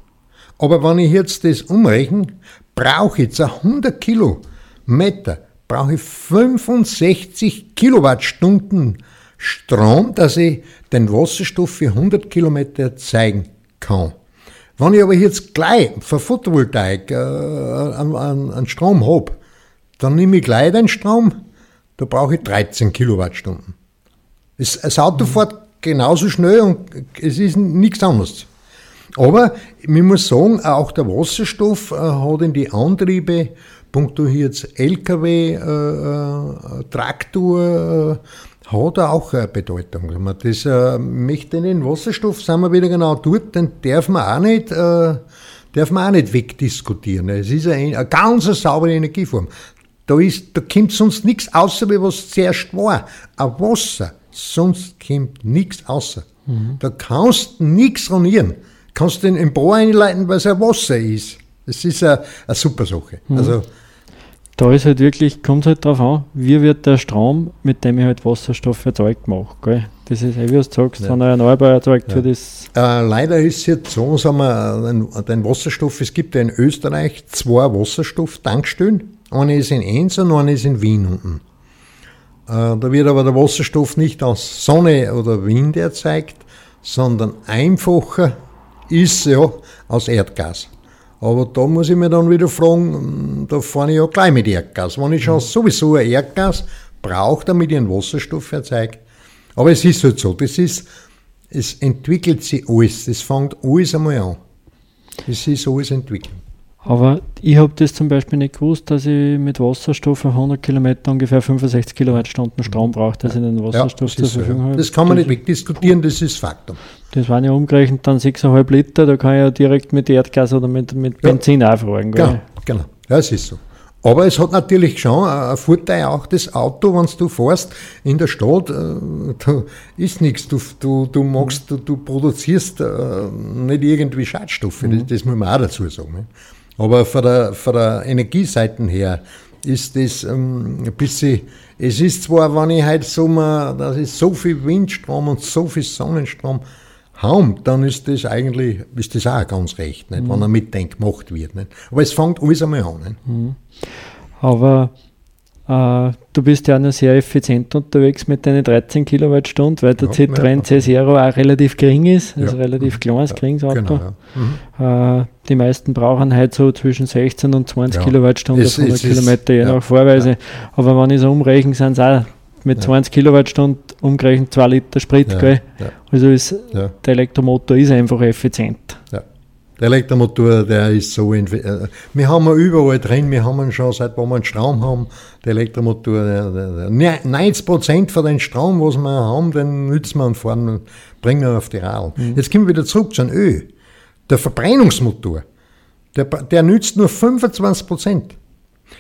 Aber wenn ich jetzt das umrechne, brauche ich jetzt 100 Kilometer, brauche ich 65 Kilowattstunden Strom, dass ich den Wasserstoff für 100 Kilometer erzeugen kann. Wenn ich aber jetzt gleich für Photovoltaik äh, einen, einen Strom habe, dann nehme ich gleich den Strom, da brauche ich 13 Kilowattstunden. Das, das Auto fährt genauso schnell und es ist nichts anderes. Aber ich muss sagen, auch der Wasserstoff äh, hat in die Antriebe, punkto hier jetzt LKW, äh, äh, Traktor, äh, hat auch eine Bedeutung. Das äh, möchte den Wasserstoff, sind wir wieder genau dort, den darf man auch nicht, äh, darf man auch nicht wegdiskutieren. Es ist eine, eine ganz saubere Energieform. Da, ist, da kommt sonst nichts außer, wie was zuerst war. Ein Wasser, sonst kommt nichts außer. Mhm. Da kannst du nichts ronieren kannst du den im Bohr einleiten, weil es ein Wasser ist. Das ist eine, eine super Sache. Mhm. Also, da ist halt wirklich, kommt halt darauf an, wie wird der Strom, mit dem ich halt Wasserstoff erzeugt gemacht. Gell? Das ist, wie du sagst, ja. wenn er erneuerbar erzeugt ja. wird, ist. Äh, leider ist es jetzt so, sagen wir, den, den Wasserstoff, es gibt ja in Österreich zwei Wasserstoff-Tankstellen. Eine ist in Enns und eine ist in Wien unten. Äh, da wird aber der Wasserstoff nicht aus Sonne oder Wind erzeugt, sondern einfacher ist ja aus Erdgas. Aber da muss ich mir dann wieder fragen, da fahre ich ja gleich mit Erdgas. Wenn ich schon sowieso ein Erdgas brauche, damit ich einen Wasserstoff erzeuge. Aber es ist halt so, das ist, es entwickelt sich alles, das fängt alles einmal an. Es ist alles entwickelt. Aber ich habe das zum Beispiel nicht gewusst, dass ich mit Wasserstoff auf 100 Kilometer ungefähr 65 Kilowattstunden Strom brauche, dass ich den Wasserstoff ja, zur Verfügung so, habe. Das kann man das, nicht wegdiskutieren, das ist Faktum. Das waren ja umgerechnet dann 6,5 Liter, da kann ich ja direkt mit Erdgas oder mit, mit Benzin ja. aufragen. Genau, genau, ja, es ist so. Aber es hat natürlich schon einen Vorteil auch das Auto, wenn du fährst in der Stadt, äh, da ist nichts. Du, du, du magst, du, du produzierst äh, nicht irgendwie Schadstoffe, mhm. das, das muss man auch dazu sagen. Aber von der, von der Energieseite her ist das ähm, ein bisschen, es ist zwar, wenn ich heute Sommer, das ist so viel Windstrom und so viel Sonnenstrom haben, dann ist das eigentlich, ist das auch ganz recht, nicht? Mhm. wenn er mitdenkt, gemacht wird. Nicht? Aber es fängt alles einmal an. Mhm. Aber Uh, du bist ja noch sehr effizient unterwegs mit deinen 13 Kilowattstunden, weil der ja, Citroën C0 auch relativ gering ist, also ja. relativ kleines, ja. geringes Auto. Genau, ja. mhm. uh, die meisten brauchen halt so zwischen 16 und 20 Kilowattstunden auf 100 Kilometer, je nach Vorweise. Aber wenn ich so umrechne, sind es auch mit 20 Kilowattstunden umgerechnet 2 Liter Sprit. Gell? Also ist, der Elektromotor ist einfach effizient. Der Elektromotor, der ist so. In, äh, wir haben ihn überall drin, wir haben ihn schon seit wo wir einen Strom haben. Der Elektromotor, der, der, der 90% von den Strom, was wir haben, den nützen wir und fahren, bringen wir auf die Radl. Mhm. Jetzt kommen wir wieder zurück zu einem Öl. Der Verbrennungsmotor, der, der nützt nur 25%.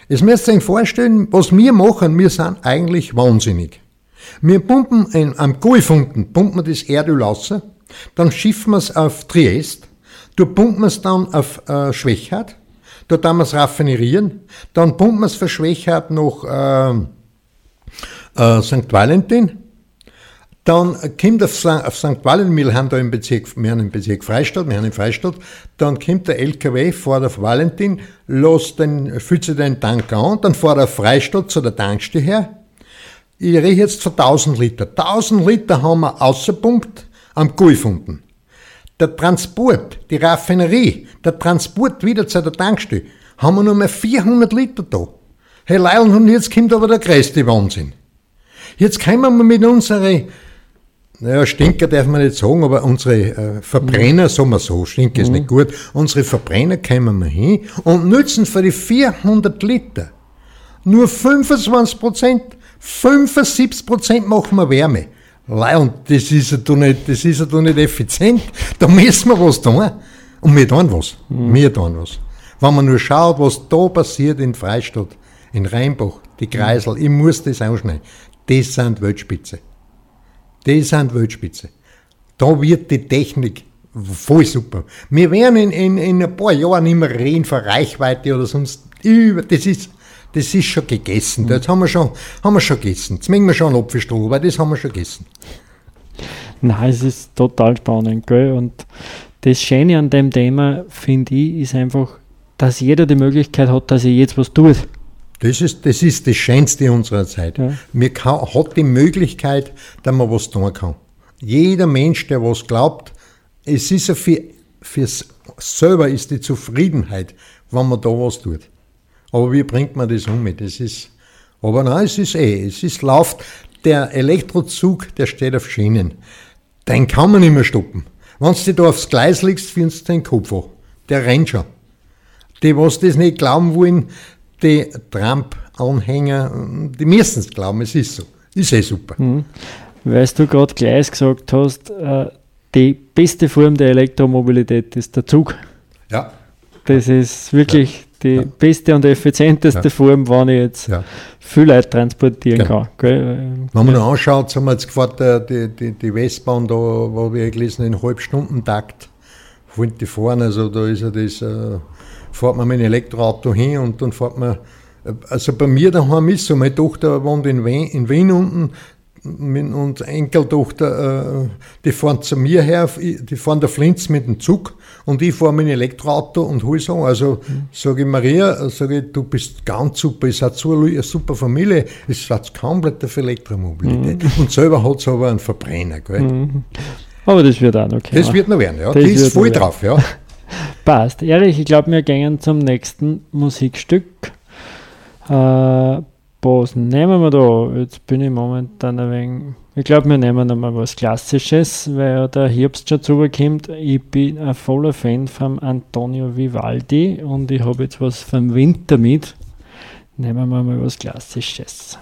Jetzt müsst ihr euch vorstellen, was wir machen, wir sind eigentlich wahnsinnig. Wir pumpen in, am Gullfunken, pumpen wir das Erdöl raus, dann schiffen wir es auf Triest, Du pumpen es dann auf äh, Schwächert, da tun wir es raffinerieren, dann pumpen wir es für Schwächert nach äh, äh, St. Valentin, dann kommt auf, auf St. Valentin, wir haben da im Bezirk, wir haben im Bezirk Freistadt, wir haben in Freistadt, dann kommt der LKW, fährt auf Valentin, lässt den, füllt sich den Tank an, dann fährt er auf Freistadt zu der Tankstelle her. Ich rede jetzt von 1000 Liter. 1000 Liter haben wir ausgepumpt am Gulfunden. Der Transport, die Raffinerie, der Transport wieder zu der Tankstelle, haben wir nur mehr 400 Liter da. Hey Leil, und jetzt kommt aber der größte Wahnsinn. Jetzt kommen wir mit unseren, naja, Stinker darf man nicht sagen, aber unsere äh, Verbrenner, sagen wir so, Stinker ist mhm. nicht gut, unsere Verbrenner kommen wir hin und nützen für die 400 Liter nur 25 Prozent, 75 Prozent machen wir Wärme. Lei, und das ist ja doch nicht, das ist ja doch nicht effizient. Da müssen wir was tun. Und wir tun was. Wir tun was. Wenn man nur schaut, was da passiert in Freistadt, in Rheinbach, die Kreisel, ich muss das anschneiden. Das sind Weltspitze. Das sind Weltspitze. Da wird die Technik voll super. Wir werden in, in, in ein paar Jahren nicht mehr reden von Reichweite oder sonst über, das ist, das ist schon gegessen. Das haben wir schon, haben wir schon gegessen. Jetzt mögen wir schon einen Apfelstrudel, weil das haben wir schon gegessen. Nein, es ist total spannend, gell? Und das Schöne an dem Thema, finde ich, ist einfach, dass jeder die Möglichkeit hat, dass er jetzt was tut. Das ist, das ist das Schönste unserer Zeit. Ja. Man kann, hat die Möglichkeit, dass man was tun kann. Jeder Mensch, der was glaubt, es ist ja für, fürs selber ist die Zufriedenheit, wenn man da was tut. Aber wie bringt man das um? Das ist, aber nein, es ist eh, es ist läuft. Der Elektrozug, der steht auf Schienen. Den kann man nicht mehr stoppen. Wenn du da aufs Gleis legst, findest du den Kopf an. Der rennt schon. Die, was das nicht glauben wollen, die Trump-Anhänger, die müssen es glauben, es ist so. Ist eh super. Weil du gerade gleich gesagt hast, äh, die beste Form der Elektromobilität ist der Zug. Ja, Das ist wirklich die Ja. beste und effizienteste Ja. Form, wenn ich jetzt ja. viel Leute transportieren Genau. kann. Gell? Wenn man noch anschaut, haben wir jetzt gefahren, der- die, die, die Westbahn, da, wo wir gelesen in Halbstundentakt, wollen die fahren, also da ist ja das, äh, fährt man mit dem Elektroauto hin und dann fährt man, äh, also bei mir daheim ist so, meine Tochter wohnt in Wien, in Wien unten, mit- und Enkeltochter, äh, die fahren zu mir her, die fahren der Flinz mit dem Zug und ich fahre dem Elektroauto und hol so. Also sage ich Maria, sage ich, du bist ganz super, ihr seid so eine super Familie, ihr seid komplett für Elektromobilität. Und selber hat sie aber einen Verbrenner. Gell? Aber das wird auch noch kommen. Das wird noch werden, ja. Das Die ist voll drauf, ja. Passt. Erich, ich glaube, wir gehen zum nächsten Musikstück. Äh, was nehmen wir da? Jetzt bin ich momentan ein wenig. Ich glaube, wir nehmen einmal was Klassisches, weil ja der Herbst schon zukommt. Ich bin ein voller Fan von Antonio Vivaldi und ich habe jetzt was vom Winter mit. Nehmen wir mal was Klassisches.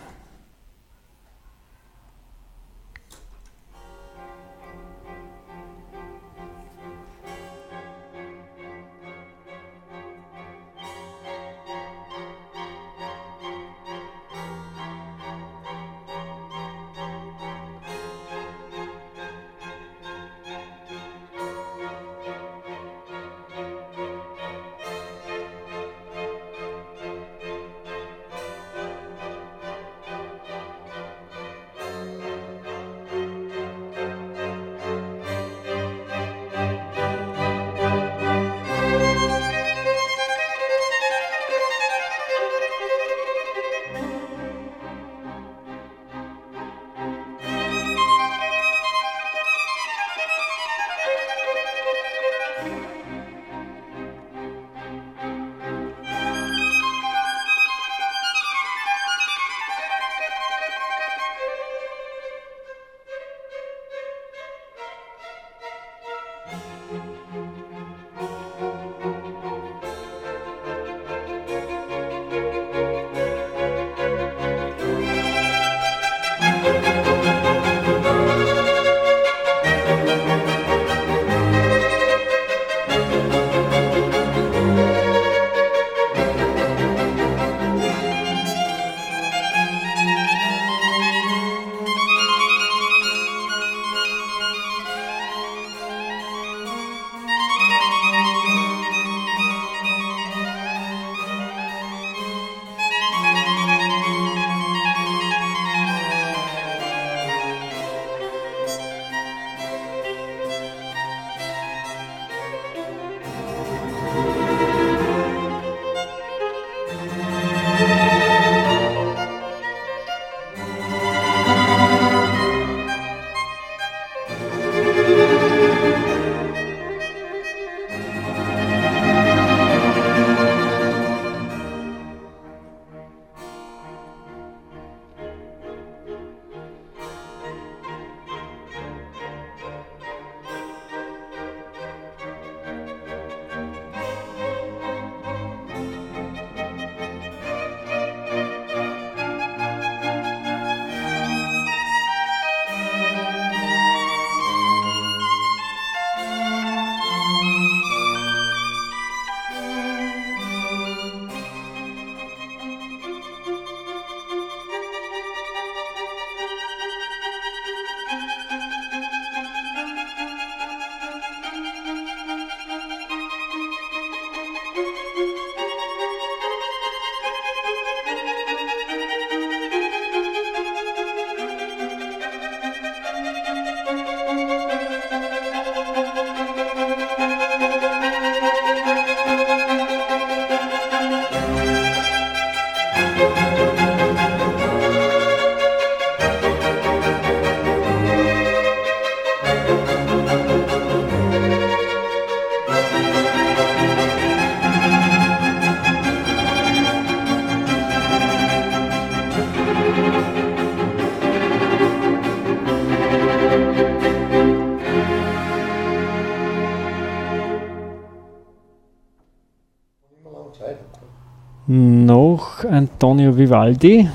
Antonio Vivaldi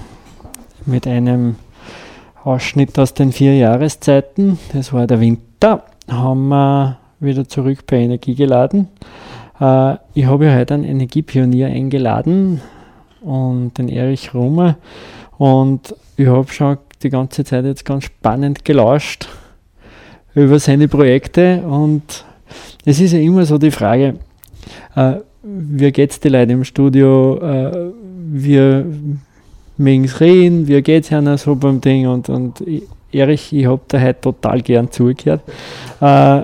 mit einem Ausschnitt aus den vier Jahreszeiten. Das war der Winter. Haben wir wieder zurück bei Energie geladen. Äh, ich habe ja heute einen Energiepionier eingeladen und den Erich Rummer. Und ich habe schon die ganze Zeit jetzt ganz spannend gelauscht über seine Projekte. Und es ist ja immer so die Frage, äh, wie geht es den Leuten im Studio? Äh, wir mögen es reden, wie es ihnen so beim Ding? Und, und ich, Erich, ich habe da heute total gern zugehört. Äh,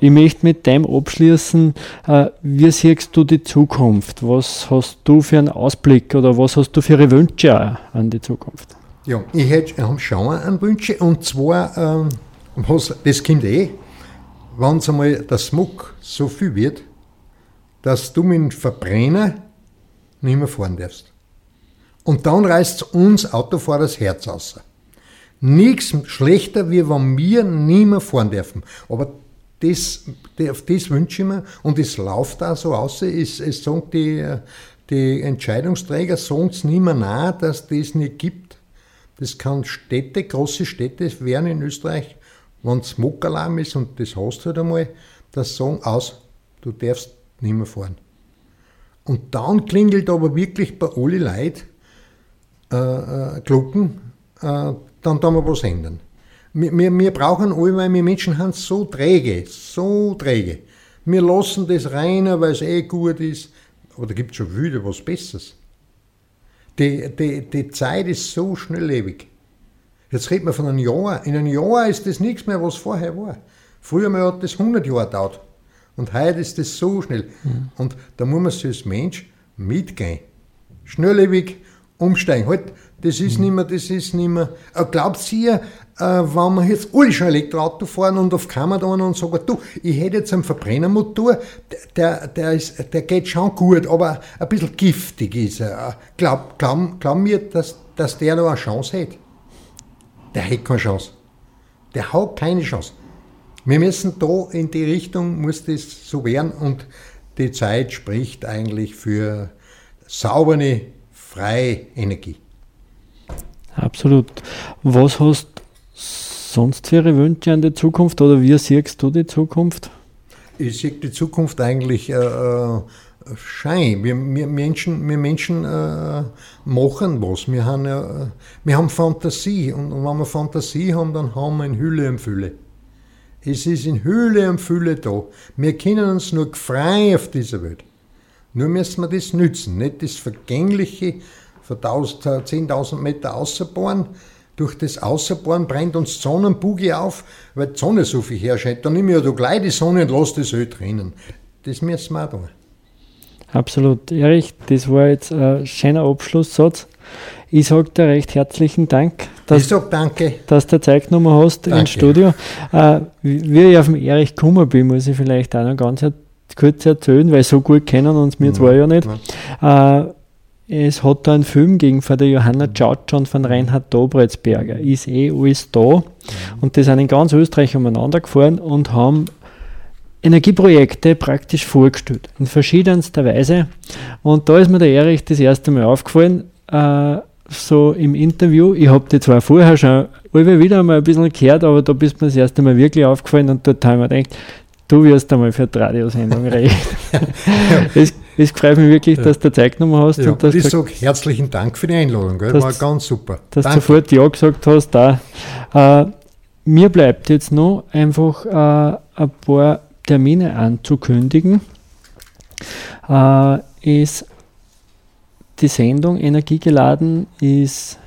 ich möchte mit dem abschließen, äh, wie siehst du die Zukunft? Was hast du für einen Ausblick oder was hast du für Wünsche an die Zukunft? Ja, ich hätte schon einen Wünsche und zwar, ähm, was, das kommt eh, wenn es einmal der Smog so viel wird, dass du mit dem Verbrenner nicht mehr fahren darfst. Und dann reißt uns Autofahrer das Herz aus. Nichts schlechter, wie wenn wir mehr fahren dürfen. Aber das, auf das wünsche ich mir und es läuft da so aus. Es, es sagen die, die Entscheidungsträger sagen es nicht nach, dass das nicht gibt. Das kann Städte, große Städte werden in Österreich, wenn es Smokalarm ist und das hast du halt einmal, das sagen aus, du darfst nicht mehr fahren. Und dann klingelt aber wirklich bei alle Leuten äh, äh, Glocken, äh, dann tun wir was ändern. Wir, wir, wir brauchen alle, weil wir Menschen haben so träge, so träge. Wir lassen das rein, weil es eh gut ist. Aber da gibt es schon wieder was Besseres. Die, die, die Zeit ist so schnelllebig. Jetzt redet man von einem Jahr. In einem Jahr ist das nichts mehr, was vorher war. Früher mal hat das 100 Jahre gedauert. Und heute ist das so schnell. Mhm. Und da muss man sich als Mensch mitgehen. Schnelllebig umsteigen. Halt, das ist mhm. nicht mehr, das ist nicht mehr. Äh, glaubt ihr, äh, wenn wir jetzt alle schon Elektroauto fahren und auf Kammer da und sagen, du, ich hätte jetzt einen Verbrennermotor, der, der, ist, der geht schon gut, aber ein bisschen giftig ist er. Glaub, glaub, glaub mir, dass, dass der noch eine Chance hat. Der hat keine Chance. Der hat keine Chance. Wir müssen da in die Richtung, muss das so werden und die Zeit spricht eigentlich für saubere, freie Energie. Absolut. Was hast sonst für Ihre Wünsche an die Zukunft oder wie siehst du die Zukunft? Ich sehe die Zukunft eigentlich äh, äh Schein. Wir, wir Menschen, wir Menschen äh, machen was. Wir haben, äh, wir haben Fantasie und, und, wenn wir Fantasie haben, dann haben wir in Hülle und Fülle. Es ist in Hülle und Fülle da. Wir können uns nur frei auf dieser Welt. Nur müssen wir das nützen, nicht das Vergängliche von 10.000 Meter außerbohren. Durch das Außerbohren brennt uns die Sonnenbugi auf, weil die Sonne so viel herscheint. Dann nimm ich ja da gleich die Sonne und lass das Öl drinnen. Das müssen wir auch tun. Absolut. Erich, das war jetzt ein schöner Abschlusssatz. Ich sage dir recht herzlichen Dank, dass, dass du Zeit genommen hast danke. ins Studio. Äh, wie ich auf den Erich gekommen bin, muss ich vielleicht auch noch ganz kurz erzählen, weil so gut kennen uns wir mhm. zwei ja nicht. Äh, es hat da einen Film gegen von der Johanna Tschatschan von Reinhard Dobretzberger. Ist eh alles da. Mhm. Und die sind in ganz Österreich umeinander gefahren und haben Energieprojekte praktisch vorgestellt, in verschiedenster Weise. Und da ist mir der Erich das erste Mal aufgefallen, äh, so im Interview. Ich habe die zwar vorher schon alle wieder mal ein bisschen gehört, aber da bist mir das erste Mal wirklich aufgefallen und dort haben wir gedacht, du wirst einmal für die Radiosendung reden. es, es freut mich wirklich, dass du Zeit genommen hast. Ja, und dass ich sage herzlichen Dank für die Einladung, gell? war ganz super. Dass Danke. du sofort Ja gesagt hast. Da. Äh, mir bleibt jetzt noch einfach äh, ein paar Termine anzukündigen, äh, ist die Sendung Energiegeladen ist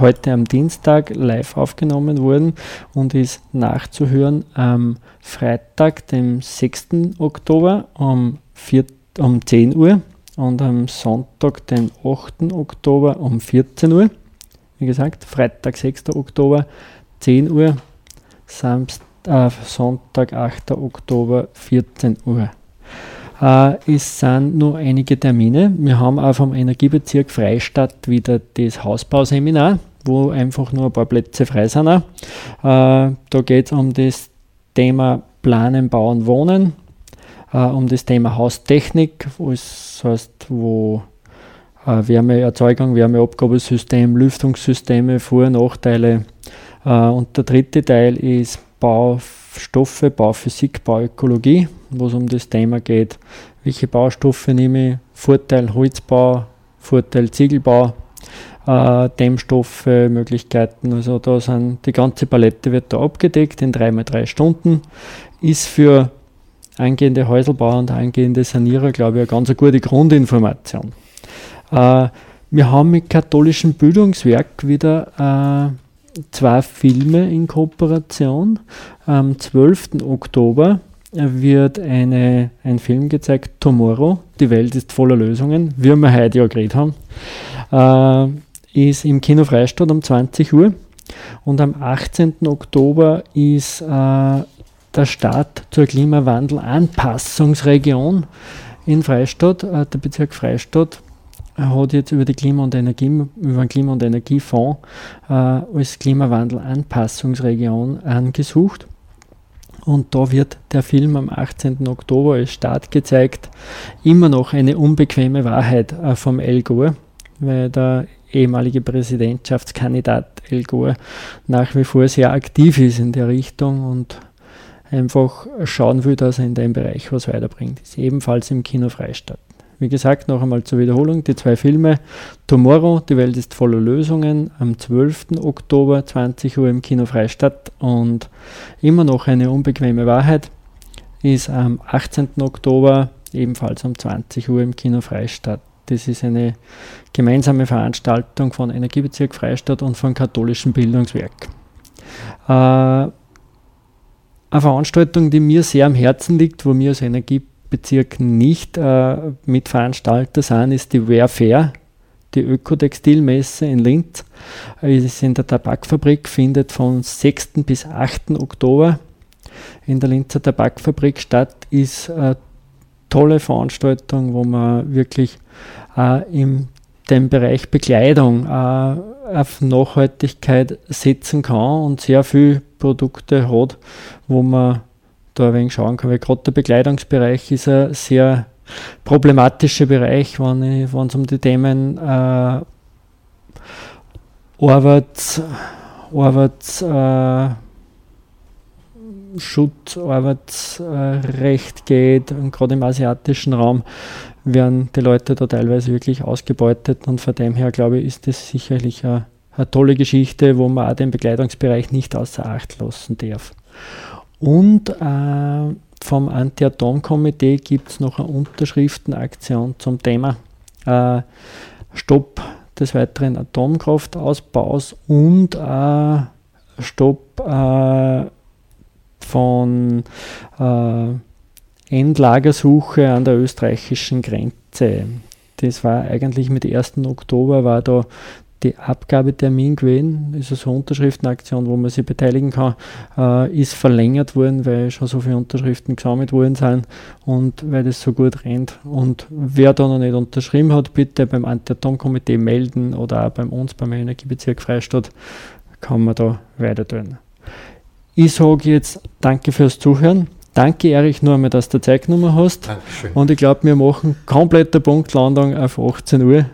heute am Dienstag live aufgenommen worden und ist nachzuhören am Freitag, dem 6. Oktober um, 4, um 10 Uhr und am Sonntag, den 8. Oktober um 14 Uhr. Wie gesagt, Freitag, 6. Oktober, 10 Uhr, Samstag äh, Sonntag, 8. Oktober, 14 Uhr. Äh, es sind nur einige Termine. Wir haben auch vom Energiebezirk Freistadt wieder das Hausbauseminar, wo einfach nur ein paar Plätze frei sind. Äh, da geht es um das Thema Planen, Bauen, Wohnen. äh, um das Thema Haustechnik, es heißt, wo äh, Wärmeerzeugung, Wärmeabgabesystem, Lüftungssysteme, Vor- und Nachteile. Äh, und der dritte Teil ist Baustoffe, Bauphysik, Bauökologie, wo es um das Thema geht, welche Baustoffe nehme ich, Vorteil Holzbau, Vorteil Ziegelbau, äh, Dämmstoffe, Möglichkeiten. Also da sind die ganze Palette wird da abgedeckt in 3x3 Stunden. Ist für angehende Häuselbauer und angehende Sanierer, glaube ich, eine ganz gute Grundinformation. Äh, wir haben mit Katholischem Bildungswerk wieder äh, zwei Filme in Kooperation. Am 12. Oktober wird eine, ein Film gezeigt, Tomorrow, die Welt ist voller Lösungen, wie wir heute ja geredet haben. Äh, ist im Kino Freistadt um 20 Uhr und am 18. Oktober ist äh, der Start zur Klimawandel-Anpassungsregion in Freistadt. Äh, der Bezirk Freistadt hat jetzt über, die Klima und Energie, über den Klima- und Energiefonds äh, als Klimawandel-Anpassungsregion angesucht. Und da wird der Film am 18. Oktober als Start gezeigt. Immer noch eine unbequeme Wahrheit äh, vom El Gore, weil der ehemalige Präsidentschaftskandidat El Gore nach wie vor sehr aktiv ist in der Richtung und einfach schauen will, dass er in dem Bereich was weiterbringt. Ist ebenfalls im Kino Freistadt. Wie gesagt, noch einmal zur Wiederholung, die zwei Filme Tomorrow, die Welt ist voller Lösungen, am 12. Oktober 20 Uhr im Kino Freistadt und immer noch eine unbequeme Wahrheit ist am 18. Oktober ebenfalls um 20 Uhr im Kino Freistadt. Das ist eine gemeinsame Veranstaltung von Energiebezirk Freistadt und von Katholischem Bildungswerk. Äh, eine Veranstaltung, die mir sehr am Herzen liegt, wo wir als Energiebezirk nicht äh, Mitveranstalter sind, ist die Wehrfair, die Ökotextilmesse in Linz. Ist in der Tabakfabrik, findet von 6. bis 8. Oktober in der Linzer Tabakfabrik statt, ist eine tolle Veranstaltung, wo man wirklich äh, in dem Bereich Bekleidung äh, auf Nachhaltigkeit setzen kann und sehr viele Produkte hat, wo man da ein wenig schauen kann, weil gerade der Bekleidungsbereich ist ein sehr problematischer Bereich, wenn es um die Themen äh, Arbeit, Arbeits, äh, Schutz, Arbeitsrecht geht, und gerade im asiatischen Raum werden die Leute da teilweise wirklich ausgebeutet und von dem her glaube ich, ist das sicherlich eine, eine tolle Geschichte, wo man auch den Bekleidungsbereich nicht außer Acht lassen darf. Und äh, vom Anti-Atom-Komitee gibt es noch eine Unterschriftenaktion zum Thema äh, Stopp des weiteren Atomkraftausbaus und äh, Stopp äh, von äh, Endlagersuche an der österreichischen Grenze. Das war eigentlich mit 1. Oktober war da die Abgabetermin gewesen, ist also eine Unterschriftenaktion, wo man sich beteiligen kann, äh, ist verlängert worden, weil schon so viele Unterschriften gesammelt worden sind und weil das so gut rennt. Und wer da noch nicht unterschrieben hat, bitte beim Anti-Atom-Komitee melden oder auch bei uns, beim Energiebezirk Freistadt, kann man da weiter tun. Ich sage jetzt danke fürs Zuhören. Danke, Erich, nur dass du Zeit genommen hast. Dankeschön. Und ich glaube, wir machen komplette Punktlandung auf 18 Uhr.